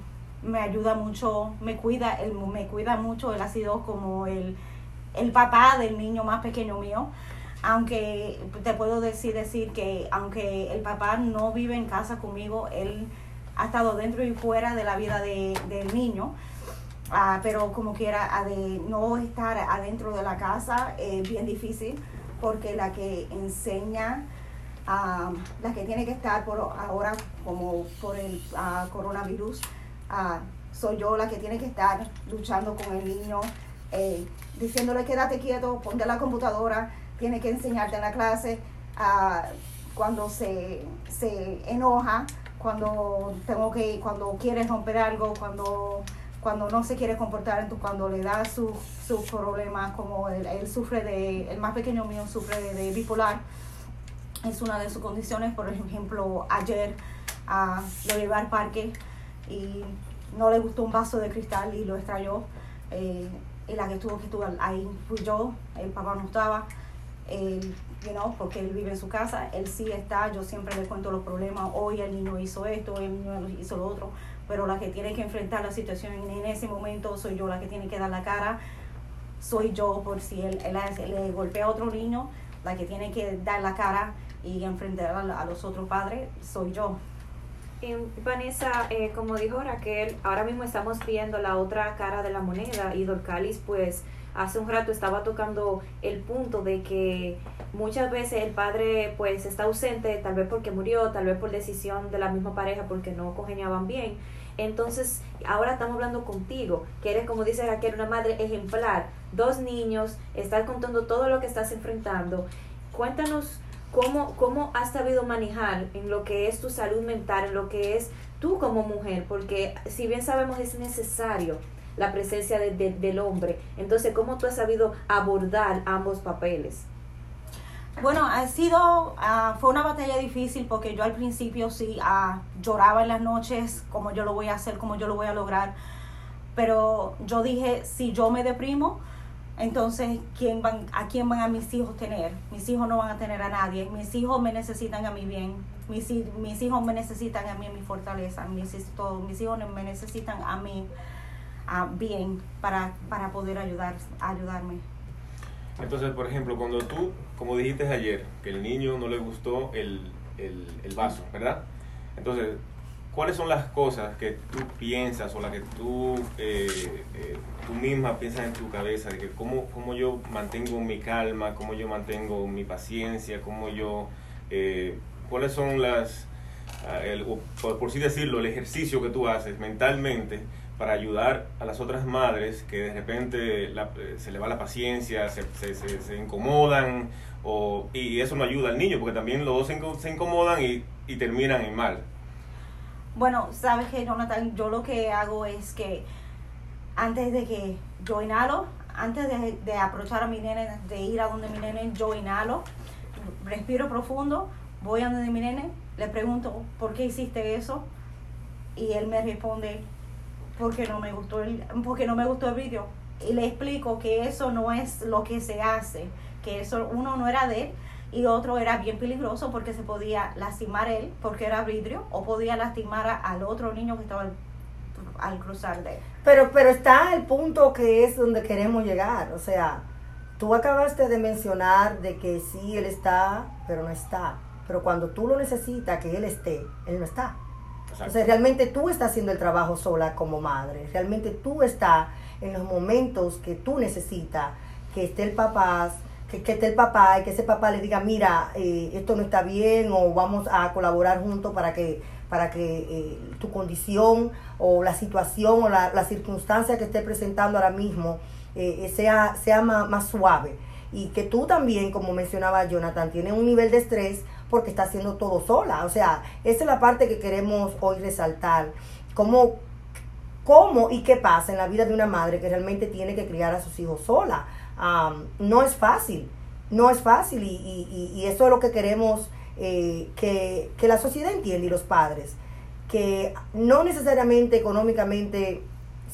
me ayuda mucho, me cuida, él me cuida mucho. Él ha sido como el, el papá del niño más pequeño mío aunque te puedo decir decir que aunque el papá no vive en casa conmigo, él ha estado dentro y fuera de la vida de, del niño. Ah, pero como quiera, de no estar adentro de la casa es bien difícil porque la que enseña, ah, la que tiene que estar por ahora como por el ah, coronavirus, soy yo la que tiene que estar luchando con el niño, eh, diciéndole quédate quieto, ponte la computadora, tiene que enseñarte en la clase, ah, cuando se, se enoja, cuando tengo que, cuando quiere romper algo, cuando, cuando no se quiere comportar, cuando le da sus su problemas, como él, sufre de, el más pequeño mío sufre de, bipolar, es una de sus condiciones, por ejemplo, ayer ah, lo llevé al parque y no le gustó un vaso de cristal y lo extrayó. eh, y la que estuvo que estuvo ahí fui yo, el papá no estaba, él, you know, porque él vive en su casa, él sí está, yo siempre le cuento los problemas, hoy el niño hizo esto, hoy el niño hizo lo otro, pero la que tiene que enfrentar la situación en, ese momento soy yo, la que tiene que dar la cara, soy yo por si él, él hace- le golpea a otro niño, la que tiene que dar la cara y enfrentar a, a los otros padres, soy yo. Y, Vanessa, eh, como dijo Raquel, ahora mismo estamos viendo la otra cara de la moneda y Dorcalis pues hace un rato estaba tocando el punto de que muchas veces el padre pues está ausente, tal vez porque murió, tal vez por decisión de la misma pareja porque no congeniaban bien. Entonces, ahora estamos hablando contigo, que eres, como dice Raquel, una madre ejemplar, dos niños, estás contando todo lo que estás enfrentando. Cuéntanos cómo, cómo has sabido manejar en lo que es tu salud mental, en lo que es tú como mujer, porque si bien sabemos es necesario la presencia de- de- del hombre, entonces cómo tú has sabido abordar ambos papeles. Bueno, ha sido, ah, fue una batalla difícil porque yo al principio sí ah, lloraba en las noches, como yo lo voy a hacer, como yo lo voy a lograr. Pero yo dije, si yo me deprimo, entonces ¿quién van, ¿a quién van a mis hijos tener? Mis hijos no van a tener a nadie. Mis hijos me necesitan a mí bien. Mis, mis hijos me necesitan a mí mi fortaleza. Mis, mis hijos me necesitan a mí ah, bien para, para poder ayudar, ayudarme. Entonces, por ejemplo, cuando tú, como dijiste ayer, que el niño no le gustó el, el, el vaso, ¿verdad? Entonces, ¿cuáles son las cosas que tú piensas o las que tú, eh, eh, tú misma piensas en tu cabeza? De que cómo, cómo yo mantengo mi calma, cómo yo mantengo mi paciencia, cómo yo... eh, ¿Cuáles son las... ah, el- por, por así decirlo, el ejercicio que tú haces mentalmente para ayudar a las otras madres que de repente eh, se le va la paciencia, se, se, incomodan, o, y eso no ayuda al niño, porque también los dos se, inco- se incomodan y, y terminan en mal. Bueno, sabes que Jonathan, yo lo que hago es que antes de que yo inhalo, antes de, de a mi nene, de ir a donde mi nene, yo inhalo, respiro profundo, voy a donde mi nene, le pregunto, ¿por qué hiciste eso? Y él me responde, porque no me gustó el, porque no me gustó el vídeo. Y le explico que eso no es lo que se hace, que eso uno no era de él y otro era bien peligroso porque se podía lastimar él porque era vidrio o podía lastimar al otro niño que estaba al, al cruzar de él. Pero, pero está el punto que es donde queremos llegar. O sea, tú acabaste de mencionar de que sí, él está, pero no está. Pero cuando tú lo necesitas, que él esté, él no está. Entonces, realmente tú estás haciendo el trabajo sola como madre. Realmente tú estás en los momentos que tú necesitas que esté el papá, que, que esté el papá y que ese papá le diga, mira, eh, esto no está bien o vamos a colaborar juntos para que para que eh, tu condición o la situación o la, la circunstancia que esté presentando ahora mismo eh, sea, sea más, más suave. Y que tú también, como mencionaba Jonathan, tienes un nivel de estrés porque está haciendo todo sola. O sea, esa es la parte que queremos hoy resaltar. Cómo, cómo y qué pasa en la vida de una madre que realmente tiene que criar a sus hijos sola. No es fácil, no es fácil y eso es lo que queremos eh, que, que la sociedad entienda y los padres, que no necesariamente económicamente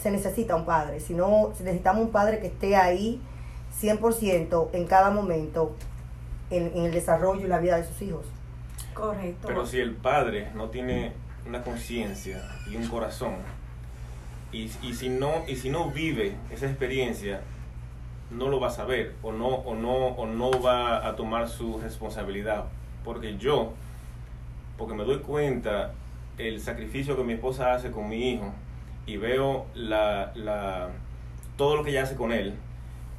se necesita un padre, sino necesitamos un padre que esté ahí 100% en cada momento en, en el desarrollo y la vida de sus hijos. Correcto. Pero si el padre no tiene una conciencia y un corazón, y, y, si no, y si no vive esa experiencia, no lo va a saber o no, o no, o no va a tomar su responsabilidad. Porque yo, porque me doy cuenta el sacrificio que mi esposa hace con mi hijo y veo la, la, todo lo que ella hace con él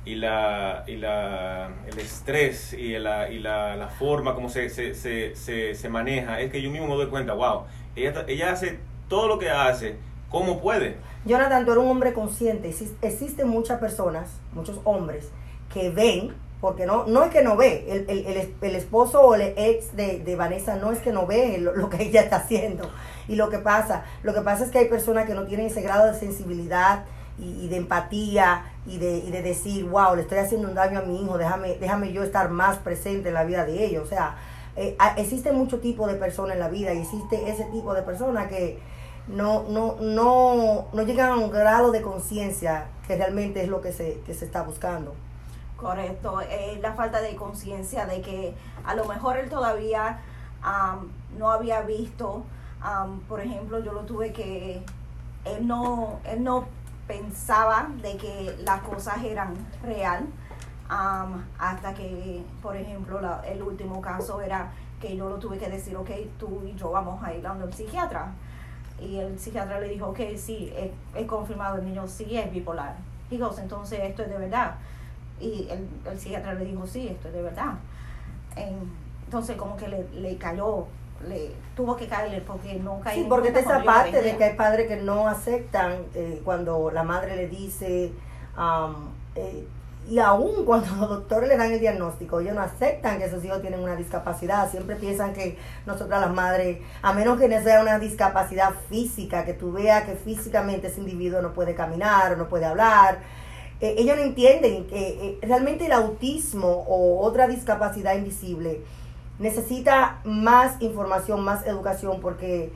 y la, y la el estrés y la, y la, la forma como se, se, se, se, se maneja, es que yo mismo me doy cuenta, wow, ella, ella hace todo lo que hace, ¿cómo puede? Jonathan, tú eres un hombre consciente. Exis- Existen muchas personas, muchos hombres, que ven, porque no, no es que no ve, el, el, el el esposo o el ex de, de Vanessa no es que no ve lo, lo que ella está haciendo y lo que pasa. Lo que pasa es que hay personas que no tienen ese grado de sensibilidad y, de empatía y de, y de decir, wow, le estoy haciendo un daño a mi hijo, déjame, déjame yo estar más presente en la vida de ellos. O sea, eh, existe mucho tipo de personas en la vida y existe ese tipo de personas que no, no, no, no llegan a un grado de conciencia que realmente es lo que se, que se está buscando. Correcto, eh, la falta de conciencia de que a lo mejor él todavía am, no había visto, am, por ejemplo, yo lo tuve que, él no, él no pensaba de que las cosas eran real, am, hasta que, por ejemplo, el último caso era que yo lo tuve que decir, ok, tú y yo vamos a ir a un psiquiatra. Y el psiquiatra le dijo, ok, sí, he confirmado, el niño sí es bipolar. Y entonces esto es de verdad. Y el, el psiquiatra le dijo, sí, esto es de verdad. En- entonces como que le, le cayó, le tuvo que caerle porque no caía Sí, porque está esa parte de que hay padres que no aceptan eh, cuando la madre le dice, eh, y aún cuando los doctores le dan el diagnóstico, ellos no aceptan que sus hijos tienen una discapacidad, siempre piensan que nosotras las madres, a menos que no sea una discapacidad física, que tú veas que físicamente ese individuo no puede caminar o no puede hablar, eh, ellos no entienden que realmente el autismo o otra discapacidad invisible necesita más información, más educación, porque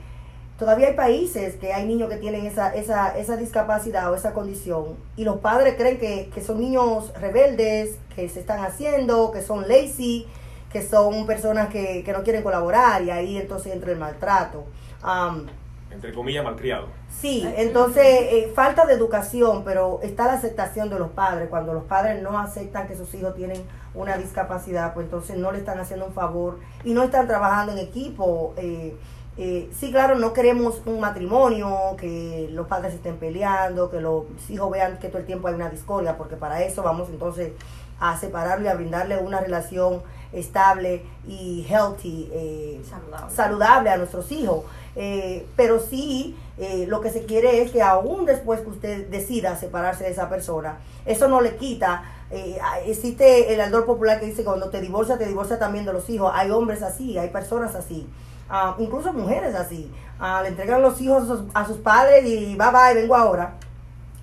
todavía hay países que hay niños que tienen esa, esa, esa discapacidad o esa condición y los padres creen que, que son niños rebeldes, que se están haciendo, que son lazy, que son personas que, que no quieren colaborar y ahí entonces entra el maltrato. Am, Entre comillas, malcriado. Sí, entonces eh, falta de educación, pero está la aceptación de los padres. Cuando los padres no aceptan que sus hijos tienen una discapacidad, pues entonces no le están haciendo un favor y no están trabajando en equipo. Eh, eh, sí, claro, no queremos un matrimonio, que los padres estén peleando, que los hijos vean que todo el tiempo hay una discordia, porque para eso vamos entonces a separarlo y a brindarle una relación estable y healthy, eh, Saludable. saludable a nuestros hijos. Eh, pero sí, eh, lo que se quiere es que aún después que usted decida separarse de esa persona, eso no le quita. eh, existe el aldor popular que dice cuando te divorcia, te divorcia también de los hijos. Hay hombres así, hay personas así, ah, incluso mujeres así. Ah, le entregan los hijos a sus, a sus padres y bye bye, vengo ahora.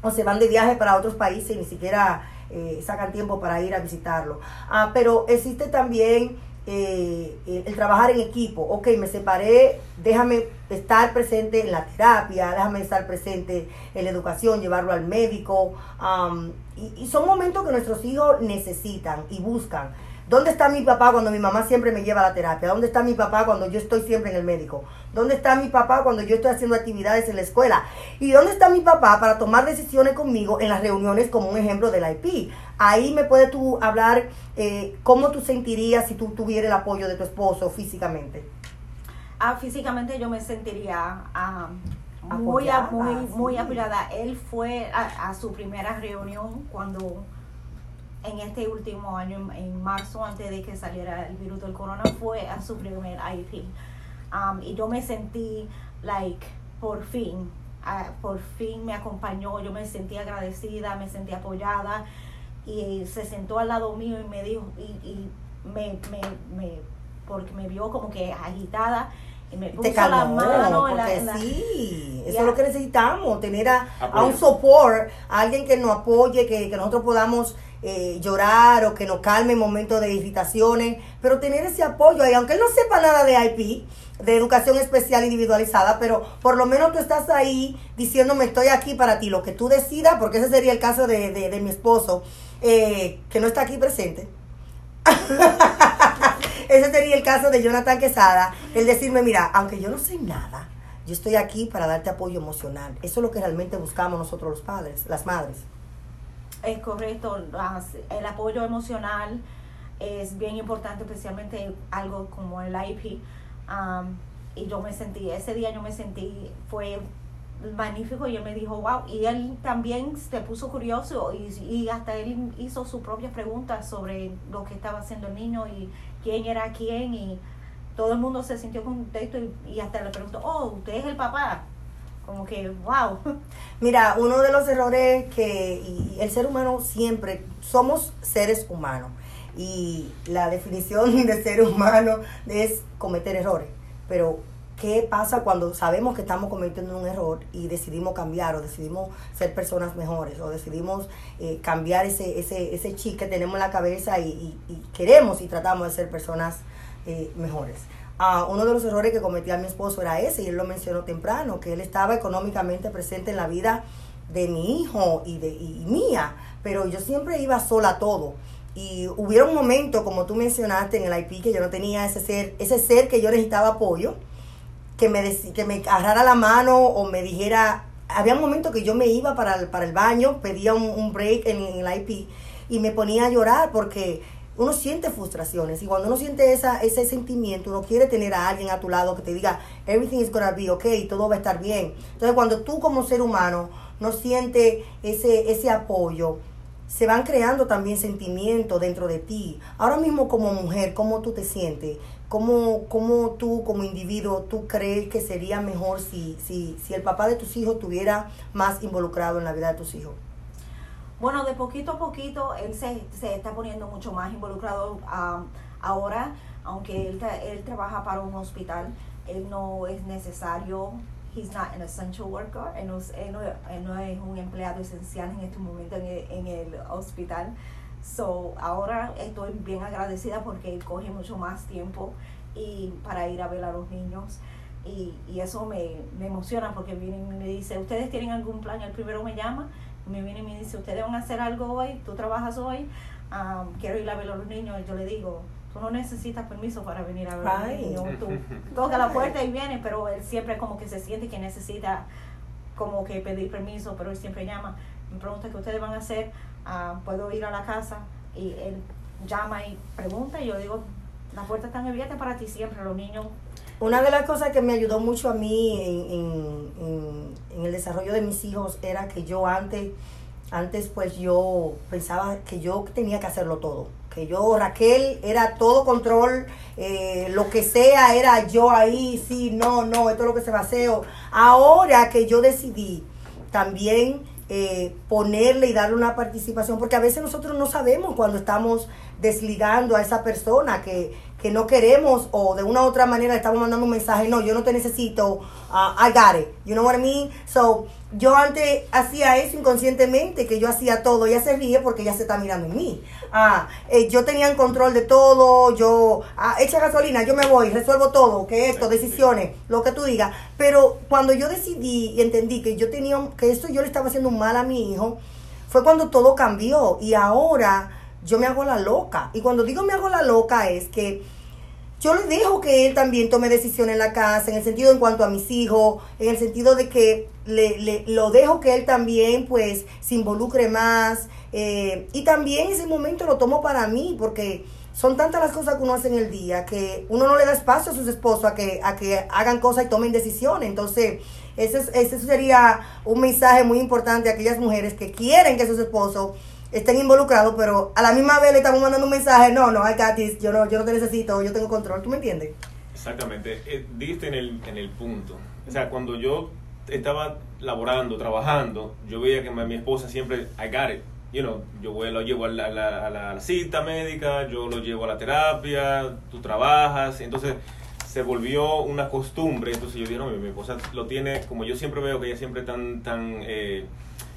O se van de viaje para otros países y ni siquiera eh, sacan tiempo para ir a visitarlo. Ah, pero existe también eh, el, trabajar en equipo. Ok, me separé, déjame estar presente en la terapia, déjame estar presente en la educación, llevarlo al médico. y, y son momentos que nuestros hijos necesitan y buscan. ¿Dónde está mi papá cuando mi mamá siempre me lleva a la terapia? ¿Dónde está mi papá cuando yo estoy siempre en el médico? ¿Dónde está mi papá cuando yo estoy haciendo actividades en la escuela? ¿Y dónde está mi papá para tomar decisiones conmigo en las reuniones como un ejemplo del IP? Ahí me puedes tú hablar eh, cómo tú sentirías si tú tuvieras el apoyo de tu esposo físicamente. Ah, físicamente yo me sentiría ah, muy, Apoyada, muy, apoyada. Él fue a, a su primera reunión cuando en este último año, en marzo, antes de que saliera el virus del corona, fue a su primer IP. Um, y yo me sentí, like, por fin, por fin me acompañó, yo me sentí agradecida, me sentí apoyada y se sentó al lado mío y me dijo, y, y me, me, me, porque me vio como que agitada y me puso Te calmó, la mano en la, en la- sí, eso es lo que necesitamos, tener a, a un support, a alguien que nos apoye, que, que nosotros podamos eh, llorar o que nos calme en momentos de irritaciones, pero tener ese apoyo ahí, aunque él no sepa nada de IP, de educación especial individualizada, pero por lo menos tú estás ahí diciéndome estoy aquí para ti, lo que tú decidas, porque ese sería el caso de, de, de mi esposo, eh, que no está aquí presente. Ese sería el caso de Jonathan Quesada, el decirme, mira, aunque yo no sé nada, yo estoy aquí para darte apoyo emocional. Eso es lo que realmente buscamos nosotros los padres, las madres. Es correcto, el apoyo emocional es bien importante, especialmente algo como el IP. um, y yo me sentí, ese día yo me sentí, fue magnífico y él me dijo, wow, y él también se puso curioso y, y hasta él hizo sus propias preguntas sobre lo que estaba haciendo el niño y quién era quién y todo el mundo se sintió contento y, y hasta le preguntó, oh, usted es el papá. Como que, wow. Mira, uno de los errores que y el ser humano siempre somos seres humanos y la definición de ser humano es cometer errores. Pero ¿qué pasa cuando sabemos que estamos cometiendo un error y decidimos cambiar o decidimos ser personas mejores o decidimos eh, cambiar ese, ese, ese chip que tenemos en la cabeza y, queremos y tratamos de ser personas eh, mejores? Ah, uno de los errores que cometía mi esposo era ese, y él lo mencionó temprano, que él estaba económicamente presente en la vida de mi hijo y de y mía, pero yo siempre iba sola a todo. Y hubiera un momento, como tú mencionaste en el IP, que yo no tenía ese ser, ese ser que yo necesitaba apoyo, que me, que me agarrara la mano o me dijera, había un momento que yo me iba para el, para el baño, pedía un, un break en, en el IP y me ponía a llorar porque uno siente frustraciones y cuando uno siente esa, ese sentimiento, uno quiere tener a alguien a tu lado que te diga, everything is gonna be okay, todo va a estar bien. Entonces cuando tú como ser humano no sientes ese, ese apoyo, se van creando también sentimientos dentro de ti. Ahora mismo como mujer, ¿cómo tú te sientes? ¿Cómo, cómo tú como individuo, tú crees que sería mejor si, si, si el papá de tus hijos estuviera más involucrado en la vida de tus hijos? Bueno, de poquito a poquito él se, se está poniendo mucho más involucrado um, ahora, aunque él, él trabaja para un hospital, él no es necesario, he's not an essential worker, él no, es- un empleado esencial en este momento en el, en el hospital. So, ahora estoy bien agradecida porque él coge mucho más tiempo y para ir a ver a los niños. Y, y eso me, me emociona porque viene y me dice, ¿ustedes tienen algún plan? El primero me llama, me viene y me dice, ¿ustedes van a hacer algo hoy? ¿Tú trabajas hoy? Am, quiero ir a ver a los niños. Y yo le digo, tú no necesitas permiso para venir a ver a los niños. Tú toca la puerta y viene, pero él siempre como que se siente que necesita como que pedir permiso, pero él siempre llama. Me pregunta qué ustedes van a hacer, ah, puedo ir a la casa y él llama y pregunta y yo le digo, la puerta está abierta para ti siempre, los niños. Una de las cosas que me ayudó mucho a mí en, en- en- el desarrollo de mis hijos era que yo antes, antes pues yo pensaba que yo tenía que hacerlo todo. Que yo, Raquel, era todo control, eh, lo que sea, era yo ahí, sí, no, no, esto es lo que se va a hacer. Ahora que yo decidí también eh, ponerle y darle una participación, porque a veces nosotros no sabemos cuando estamos desligando a esa persona que, que no queremos o de una u otra manera estamos mandando un mensaje, no, yo no te necesito, uh, I got it, you know what I mean? So, yo antes hacía eso inconscientemente, que yo hacía todo, ella se ríe porque ella se está mirando en mí. Ah, eh, yo tenía el control de todo, yo, ah, echa gasolina, yo me voy, resuelvo todo, que esto, decisiones, lo que tú digas. Pero cuando yo decidí y entendí que yo tenía, que esto yo le estaba haciendo un mal a mi hijo, fue cuando todo cambió y ahora yo me hago la loca. Y cuando digo me hago la loca es que yo le dejo que él también tome decisiones en la casa, en el sentido en cuanto a mis hijos, en el sentido de que le, le- lo dejo que él también pues se involucre más. eh, y también ese momento lo tomo para mí, porque son tantas las cosas que uno hace en el día que uno no le da espacio a sus esposos a que, a que hagan cosas y tomen decisiones. Entonces, ese, es- ese sería un mensaje muy importante a aquellas mujeres que quieren que sus esposos estén involucrados, pero a la misma vez le estamos mandando un mensaje, no, no, I got this, yo no, yo no te necesito, yo tengo control, ¿tú me entiendes? Exactamente, eh, diste en el, en el punto. O sea, cuando yo estaba laborando, trabajando, yo veía que mi, esposa siempre, I got it. You know, yo voy, lo llevo a la, la- cita médica, yo lo llevo a la terapia, tú trabajas, entonces se volvió una costumbre, entonces yo dije, no, mi esposa lo tiene, como yo siempre veo que ella siempre tan, tan eh,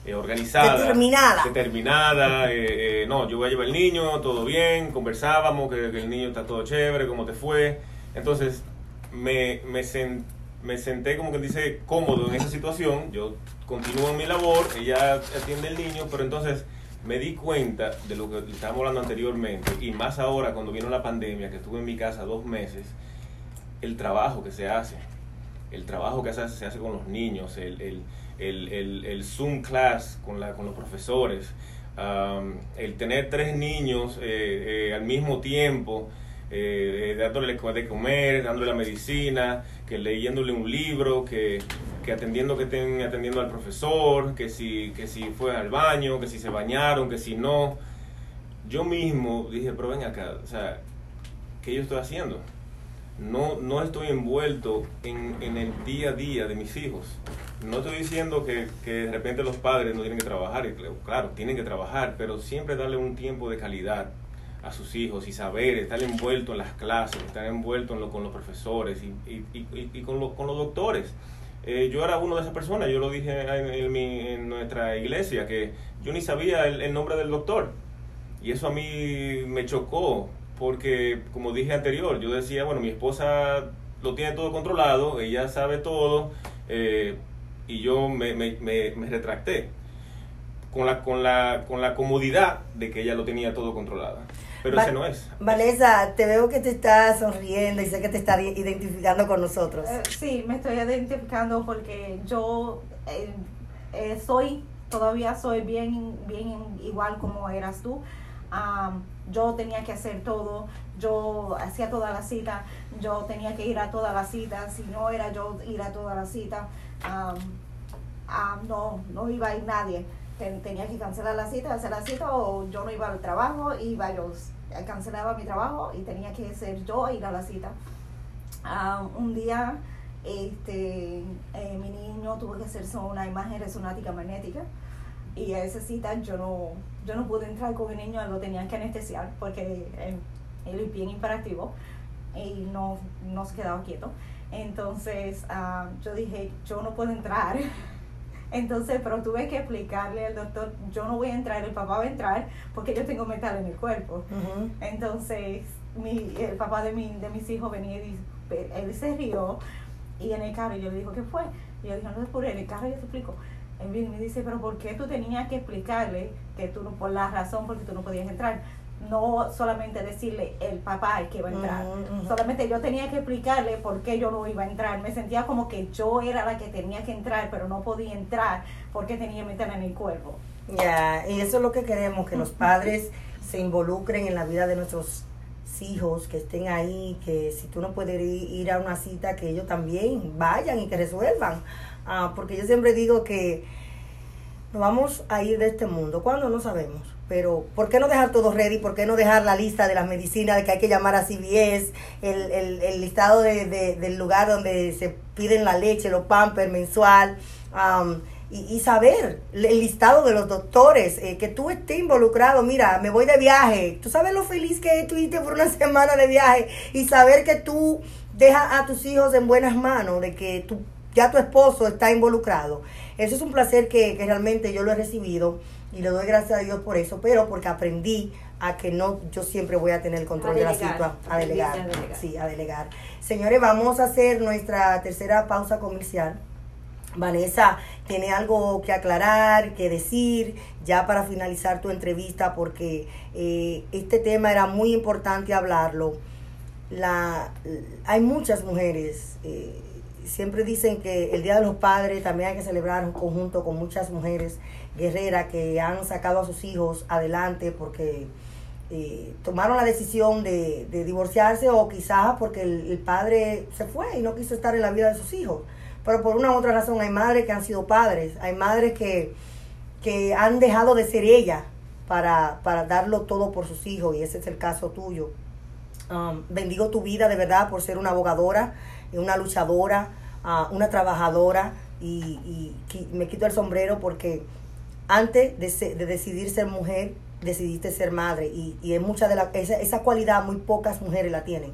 eh, organizada, Determinada. determinada, eh, eh, no, yo voy a llevar el niño, todo bien, conversábamos, que, que el niño está todo chévere, cómo te fue. Entonces me, me, sen- me senté como que dice cómodo en esa situación, yo continúo en mi labor, ella atiende el niño, pero entonces me di cuenta de lo que estábamos hablando anteriormente, y más ahora cuando vino la pandemia, que estuve en mi casa dos meses, el trabajo que se hace, el trabajo que se hace, se hace con los niños, el, el, el, el- el Zoom class con, la, con los profesores, um, el tener tres niños eh, eh, al mismo tiempo, eh, eh, dándole de comer, dándole la medicina, que leyéndole un libro, que, que atendiendo que estén atendiendo al profesor, que si, que si fue al baño, que si se bañaron, que si no. Yo mismo dije, pero ven acá, o sea, ¿qué yo estoy haciendo? No, no estoy envuelto en, en el día a día de mis hijos. No estoy diciendo que, que de repente los padres no tienen que trabajar, y claro, tienen que trabajar, pero siempre darle un tiempo de calidad a sus hijos y saber, estar envuelto en las clases, estar envuelto en lo, con los profesores y, y, y- y con, lo- con los doctores. Eh, yo era uno de esas personas, yo lo dije en, en mi- en nuestra iglesia, que yo ni sabía el, el nombre del doctor. Y eso a mí me chocó, porque como dije anterior, yo decía, bueno, mi esposa lo tiene todo controlado, ella sabe todo, eh, y yo me, me, me, me retracté con la, con, la, con la comodidad de que ella lo tenía todo controlado. Pero Va- ese no es. Vanessa, te veo que te estás sonriendo y sé que te estás identificando con nosotros. Eh, sí, me estoy identificando porque yo eh, eh, soy, todavía soy bien, bien igual como eras tú. Am, yo tenía que hacer todo, yo hacía toda la cita, yo tenía que ir a todas las citas, si no era yo ir a todas las citas, am, no, no iba a ir nadie. Ten- Tenía que cancelar la cita, hacer la cita o yo no iba al trabajo, iba yo, cancelaba mi trabajo y tenía que ser yo ir a la cita. Ah, un día este, eh, mi niño tuvo que hacerse una imagen resonática magnética y a esa cita yo no, yo no pude entrar con el niño, lo tenían que anestesiar porque él, él es bien imperativo y no, no se quedaba quieto. Entonces ah, yo dije, yo no puedo entrar. Entonces, pero tuve que explicarle al doctor, yo no voy a entrar, el papá va a entrar porque yo tengo metal en el cuerpo. Entonces, mi, el papá de, mi, de mis hijos venía y él se rió y en el carro yo le dijo, ¿qué fue? Y yo dije, no es por él, en el carro yo te explico. Y me dice, pero ¿por qué tú tenías que explicarle que tú no, por la razón porque tú no podías entrar? No solamente decirle el papá el que va a entrar. Solamente yo tenía que explicarle por qué yo no iba a entrar. Me sentía como que yo era la que tenía que entrar, pero no podía entrar porque tenía metal en el cuerpo. Ya, y eso es lo que queremos, que los padres se involucren en la vida de nuestros hijos, que estén ahí, que si tú no puedes ir, ir a una cita, que ellos también vayan y que resuelvan. Ah, porque yo siempre digo que nos vamos a ir de este mundo. ¿Cuándo? No sabemos. Pero, ¿por qué no dejar todo ready? ¿Por qué no dejar la lista de las medicinas, de que hay que llamar a CVS, el, el, el listado de, de- del lugar donde se piden la leche, los pampers mensual? am, y, saber el listado de los doctores, eh, que tú estés involucrado, mira, me voy de viaje, tú sabes lo feliz que estuviste por una semana de viaje y saber que tú dejas a tus hijos en buenas manos, de que tu, ya tu esposo está involucrado. Eso es un placer que, que realmente yo lo he recibido y le doy gracias a Dios por eso, pero porque aprendí a que no, yo siempre voy a tener el control de la situación, a aprendiste delegar, a delegar. sí, a delegar. Señores, vamos a hacer nuestra tercera pausa comercial. Vanessa tiene algo que aclarar, que decir, ya para finalizar tu entrevista, porque eh, este tema era muy importante hablarlo. La, hay muchas mujeres, eh, siempre dicen que el Día de los Padres también hay que celebrar en conjunto con muchas mujeres guerreras que han sacado a sus hijos adelante porque eh, tomaron la decisión de, divorciarse o quizás porque el, padre se fue y no quiso estar en la vida de sus hijos. Pero por una u otra razón hay madres que han sido padres, hay madres que, han dejado de ser ella para, darlo todo por sus hijos y ese es el caso tuyo. Um, bendigo tu vida de verdad por ser una abogadora, una luchadora, ah, una trabajadora y, me quito el sombrero porque antes de, decidir ser mujer, decidiste ser madre y, es mucha de la, esa, cualidad muy pocas mujeres la tienen.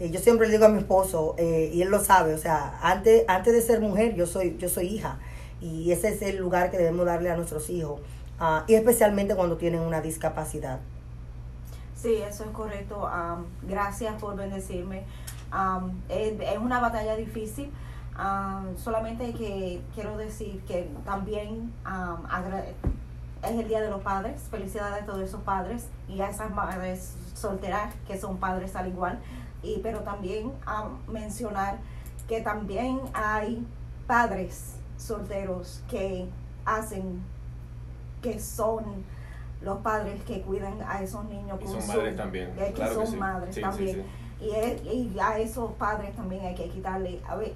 Eh, yo siempre le digo a mi esposo, eh, y él lo sabe, o sea, antes, antes de ser mujer yo soy, yo soy hija y ese es el lugar que debemos darle a nuestros hijos, ah, y especialmente cuando tienen una discapacidad. Sí, eso es correcto. Am, gracias por bendecirme. Am, es, es una batalla difícil. Am, solamente que quiero decir que también am, agra- es el Día de los Padres. Felicidades a todos esos padres y a esas madres solteras que son padres al igual. Y, pero también am, mencionar que también hay padres solteros que hacen, que son los padres que cuidan a esos niños Y son su- madres también, que claro que son sí. madres sí, también sí. Y, es- y a esos padres también hay que quitarle a ver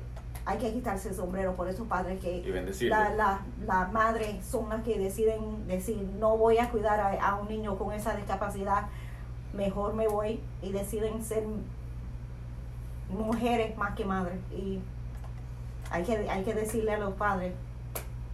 hay que quitarse el sombrero por esos padres que bendecirlos. la, la, la madre son las que deciden decir no voy a cuidar a, a un niño con esa discapacidad mejor me voy y deciden ser mujeres más que madres y hay que hay que decirle a los padres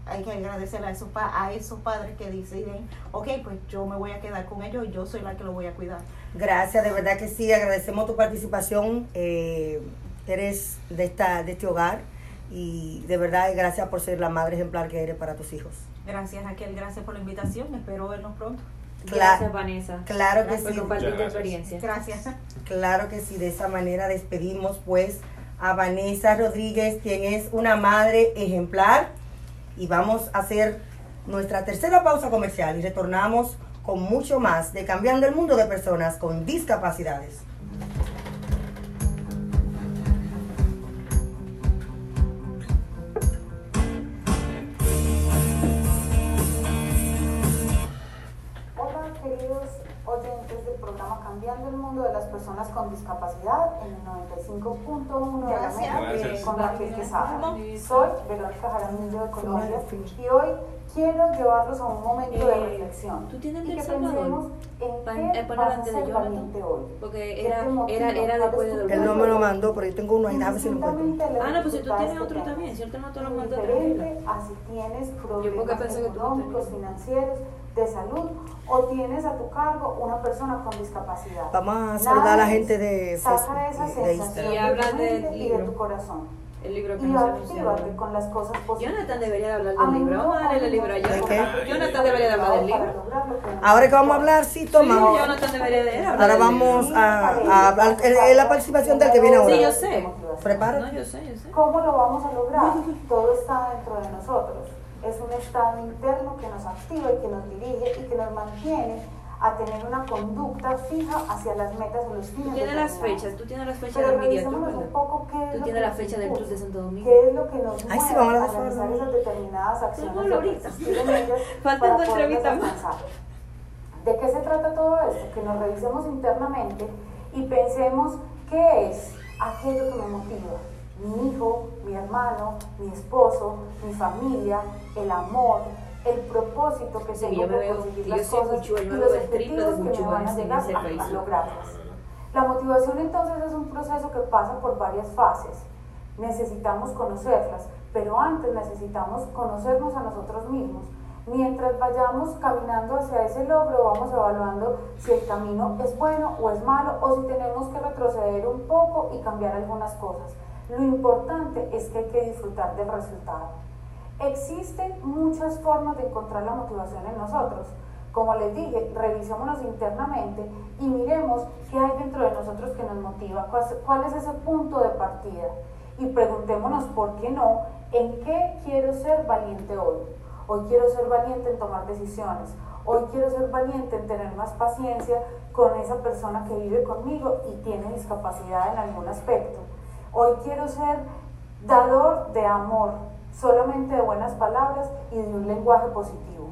hay que agradecerle a esos pa- a esos padres que deciden ok pues yo me voy a quedar con ellos y yo soy la que lo voy a cuidar Gracias, de verdad que sí, agradecemos tu participación. eh, eres de, esta, de este hogar y de verdad gracias por ser la madre ejemplar que eres para tus hijos. Gracias Raquel, gracias por la invitación, espero vernos pronto. Gracias, Vanessa. Claro que Gracias por sí. compartir tu experiencia. Gracias. Claro que sí, de esa manera despedimos pues a Vanessa Rodríguez, quien es una madre ejemplar. Y vamos a hacer nuestra tercera pausa comercial y retornamos con mucho más de Cambiando el Mundo de Personas con Discapacidades. Las personas con discapacidad en el 95.1 de la Gracias. con Raquel Quesada. Soy Verónica Jaramillo de Colombia y hoy quiero llevarlos a un momento de Eh, reflexión ¿Tú tienes y El que pensemos en qué vas a de Jonathan. valiente hoy. Porque ¿Qué era, era, era ¿Cuál después es de lo Él no me lo mandó, pero yo tengo uno ahí, ver si lo encuentro. Ah, no, pues si tú tienes otro también, ¿cierto? No te lo mandó a si tienes problemas económicos, financieros, de salud o tienes a tu cargo una persona con discapacidad. Vamos a saludar a la gente de Saca Facebook esa y de sensación. Y habla mente y de tu corazón. El libro que Y no se actívate con las cosas positivas. Jonathan debería de hablar A del libro. Vamos a darle el libro a ¿De Jonathan. Jonathan debería de hablar del libro. Ahora que vamos a hablar, sí, toma. Sí, Jonathan debería de hablar Ahora vamos a, a hablar. La participación del que viene ahora. Sí, yo sé. Prepárate. No, yo sé, yo sé. ¿Cómo lo vamos a lograr? Todo está dentro de nosotros. Es un estado interno que nos activa y que nos dirige y que nos mantiene a tener una conducta fija hacia las metas o los Tú fines. tienes las fechas, tú tienes las fechas Pero del media, ¿tú revisémonos un poco qué es Tú lo tienes que la nos fecha del Cruz de Santo Domingo. ¿Qué es lo que nos Ay, mueve sí, vamos a de realizar esas determinadas acciones Vamos y a ahorita. persistir en ellas Faltan para dos poderlas entrevistas más. ¿De qué se trata todo esto? Que nos revisemos internamente y pensemos qué es aquello que me motiva. Mi hijo, mi hermano, mi esposo, mi familia, el amor, el propósito que tengo veo- conseguir las cosas y los objetivos que me van a llegar a lograrlas. La motivación entonces es un proceso que pasa por varias fases. Necesitamos conocerlas, pero antes necesitamos conocernos a nosotros mismos. Mientras vayamos caminando hacia ese logro, vamos evaluando si el camino es bueno o es malo o si tenemos que retroceder un poco y cambiar algunas cosas. Lo importante es que hay que disfrutar del resultado. Existen muchas formas de encontrar la motivación en nosotros. Como les dije, revisémonos internamente y miremos qué hay dentro de nosotros que nos motiva, cuál es- ese punto de partida. Y preguntémonos, ¿por qué no? ¿En qué quiero ser valiente hoy? Hoy quiero ser valiente en tomar decisiones. Hoy quiero ser valiente en tener más paciencia con esa persona que vive conmigo y tiene discapacidad en algún aspecto. Hoy quiero ser dador de amor, solamente de buenas palabras y de un lenguaje positivo.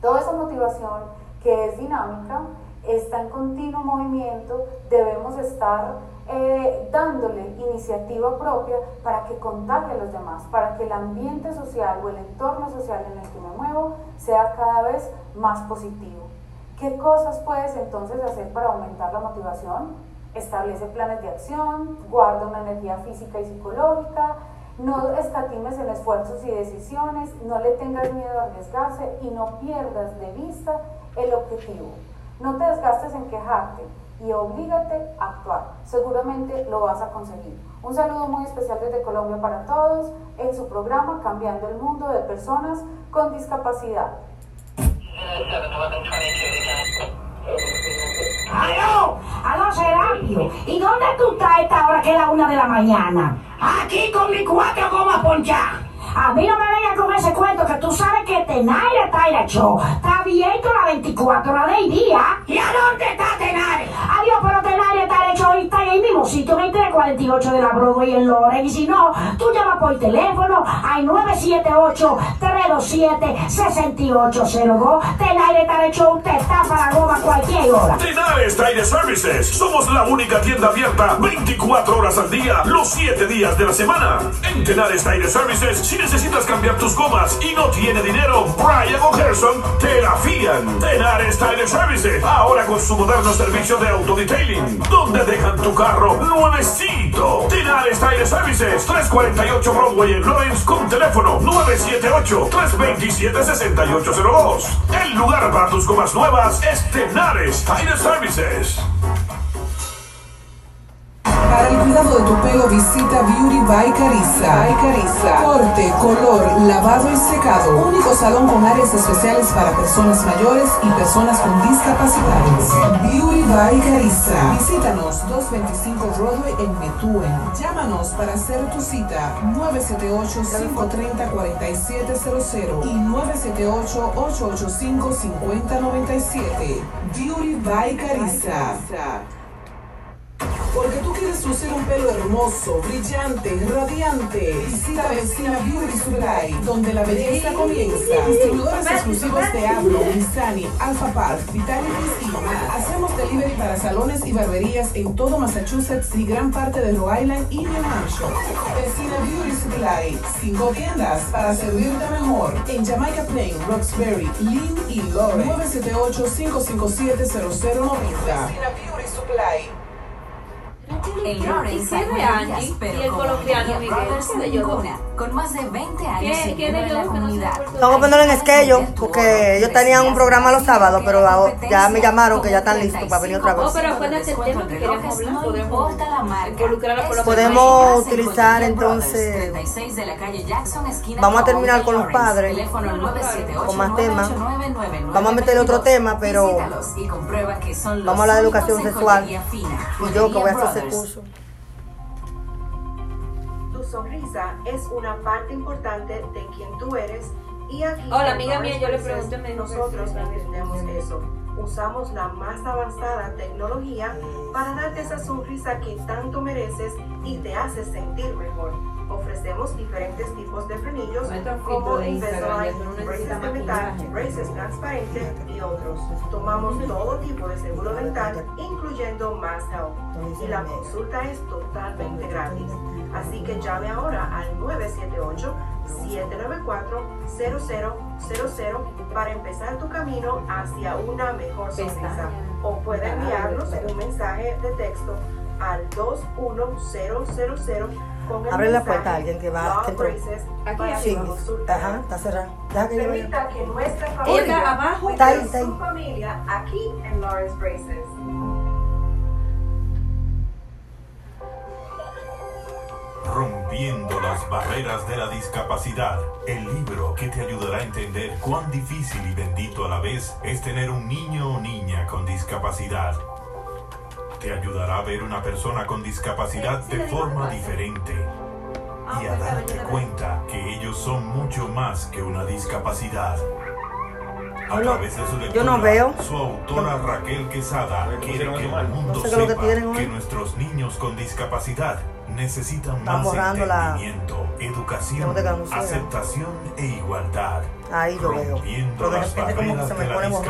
Toda esa motivación que es dinámica está en continuo movimiento, debemos estar eh, dándole iniciativa propia para que contagie a los demás, para que el ambiente social o el entorno social en el que me muevo sea cada vez más positivo. ¿Qué cosas puedes entonces hacer para aumentar la motivación? Establece planes de acción, guarda una energía física y psicológica, no escatimes en esfuerzos y decisiones, no le tengas miedo a arriesgarse y no pierdas de vista el objetivo. No te desgastes en quejarte y oblígate a actuar. Seguramente lo vas a conseguir. Un saludo muy especial desde Colombia para todos en su programa Cambiando el Mundo de Personas con Discapacidad. ¡Aló! ¡Aló, Serapio! ¿Y dónde tú estás a esta hora que es la una de la mañana? Aquí con mi cuatro gomas ponchadas. A mí no me vengas con ese cuento que tú sabes que Tenaire Taira Show está abierto las 24 horas del día. ¿Y a dónde está Tenaire? Adiós, pero Tenaire Taira Show está el mismo sitio, en el 348 de la Broadway en Loren. Y si no, tú llamas por teléfono al 978-327-6802. Tenaire Taira Show te está para goma cualquier hora. Tenares Tire Services. Somos la única tienda abierta 24 horas al día, los 7 días de la semana. En Tenares Tire Services, si necesitas cambiar tus gomas y no tiene dinero, Brian o Gerson te la fían. Tenares Tire Services, ahora con su moderno servicio de autodetailing, donde dejan tu carro nuevecito. Tenares Tire Services, 348 Broadway en Lawrence con teléfono 978-327-6802. El lugar para tus gomas nuevas es Tenares Tire Services. Para el cuidado de tu pelo visita Beauty by Carissa. By Carissa. Corte, color, lavado y secado. Único salón con áreas especiales para personas mayores y personas con discapacidades. Beauty by Carissa. Visítanos 225 Broadway en Methuen. Llámanos para hacer tu cita 978-530-4700 y 978-885-5097. Beauty by Carissa. Porque tú quieres lucir un pelo hermoso, brillante, radiante. Visita Vecina Beauty Supply, donde la belleza comienza. Distribuidores exclusivos de Ablo, Misani, Alpha Park, Vitalities y más. Hacemos delivery para salones y barberías en todo Massachusetts y gran parte de Rhode Island y New Hampshire. Vecina Beauty Supply, cinco tiendas para servirte mejor. En Jamaica Plain, Roxbury, Lynn y Lawrence. 978-557-0090. Vecina Beauty Supply. En Lawrence ¿Qué de Angie y el colombiano Miguel? Brothers ¿Qué de ninguna, con más de 20 años ¿Qué- qué de en la comunidad. Que ponerlo en esquello porque ellos tenían un programa los sábados, pero ahora ya me llamaron que ya están listos para venir otra Oh, vez. pero acuérdate el tema que queríamos hablar, podemos la marca. la Podemos utilizar, entonces, 36 de la calle Jackson, esquina Vamos a terminar con los padres, Teléfono 978 con más temas. 989 Vamos a meterle otro tema, pero Visítalos y comprueba que son los vamos a hablar de únicos educación sexual. Y yo que voy a hacer ese curso. Sonrisa es una parte importante de quien tú eres y aquí Hola, en amiga mía, yo le pregunté, me nosotros entendemos eso. Usamos la más avanzada tecnología para darte esa sonrisa que tanto mereces y te hace sentir mejor. Ofrecemos diferentes tipos de frenillos como Invisalign, braces de metal, braces transparentes y otros. Tomamos todo tipo de seguro dental, incluyendo Mass Health. Y la consulta es totalmente gratis. Así que llame ahora al 978-794-0000 para empezar tu camino hacia una mejor sonrisa. O puede enviarnos un mensaje de texto al 21000 con el Abre la puerta a alguien que va- Law que entró. Braces Aquí Sí, ajá, está cerrada. Deja que yo vaya. Permita que nuestra familia está abajo. Está ahí, está ahí. su familia aquí en Lawrence Braces. Rompiendo las barreras de la discapacidad, el libro que te ayudará a entender cuán difícil y bendito a la vez es tener un niño o niña con discapacidad. Te ayudará a ver una persona con discapacidad de forma diferente y a darte cuenta que ellos son mucho más que una discapacidad. A no- través de su lectura, yo no veo. su autora Raquel Quesada quiere que el mundo No sé que sepa que nuestros niños con discapacidad necesitan más la- entendimiento, educación, anunciar. aceptación e igualdad. Ahí lo veo. Rompiendo de las barreras de la borroso.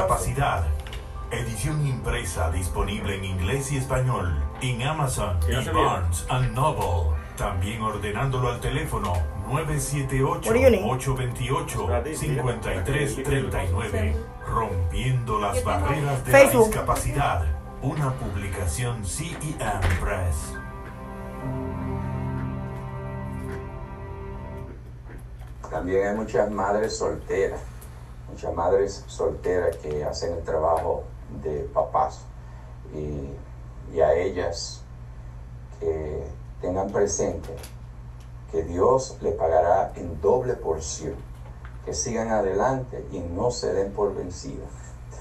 Edición impresa disponible en inglés y español en Amazon ¿Qué y? Barnes and Noble. También ordenándolo al teléfono 978 What do you need? 828 Gratis, sí. 5339. Rompiendo las barreras de Facebook. la discapacidad. Una publicación CEM Press. También hay muchas madres solteras, muchas madres solteras que hacen el trabajo de papás y, y a ellas que tengan presente que Dios le pagará en doble porción, que sigan adelante y no se den por vencidos.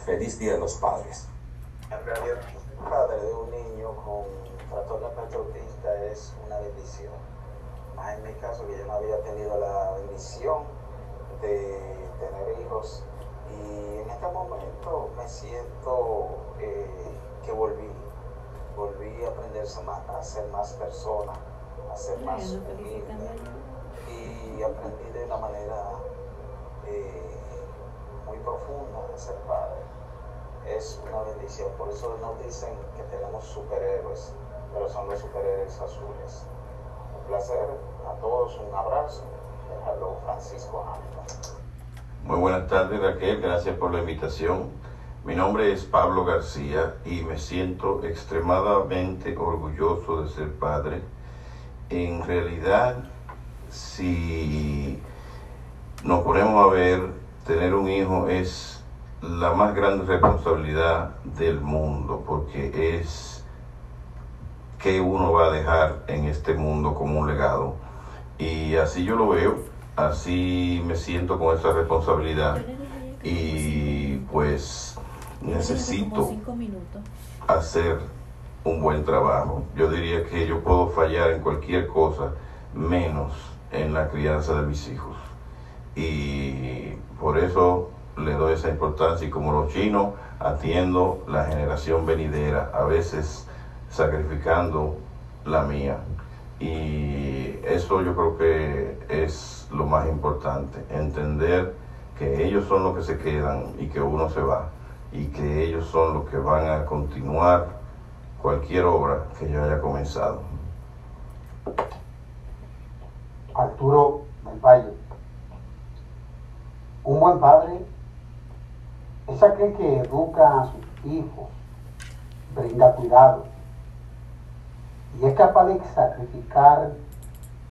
Feliz Día de los Padres. Un padre de un niño con trastorno autista es una bendición. Más en mi caso, que yo no había tenido la bendición de tener hijos. Y en este momento me siento eh, que volví. Volví a aprender más- a ser más persona, a ser más humilde. Y aprendí de una manera eh, muy profunda de ser padre es una bendición. Por eso nos dicen que tenemos superhéroes, pero son los superhéroes azules. Un placer a todos, un abrazo. Déjalo Francisco Hamilton. Muy buenas tardes Raquel, gracias por la invitación. Mi nombre es Pablo García y me siento extremadamente orgulloso de ser padre. En realidad, si nos ponemos a ver, tener un hijo es la más grande responsabilidad del mundo porque es que uno va a dejar en este mundo como un legado. Y así yo lo veo, así me siento con esa responsabilidad y pues necesito hacer un buen trabajo. Yo diría que yo puedo fallar en cualquier cosa, menos en la crianza de mis hijos. Y por eso le doy esa importancia y como los chinos atiendo la generación venidera. A veces sacrificando la mía. Y eso yo creo que es lo más importante, entender que ellos son los que se quedan y que uno se va y que ellos son los que van a continuar cualquier obra que yo haya comenzado. Arturo del Valle. Un buen padre es aquel que educa a sus hijos, brinda cuidado y es capaz de sacrificar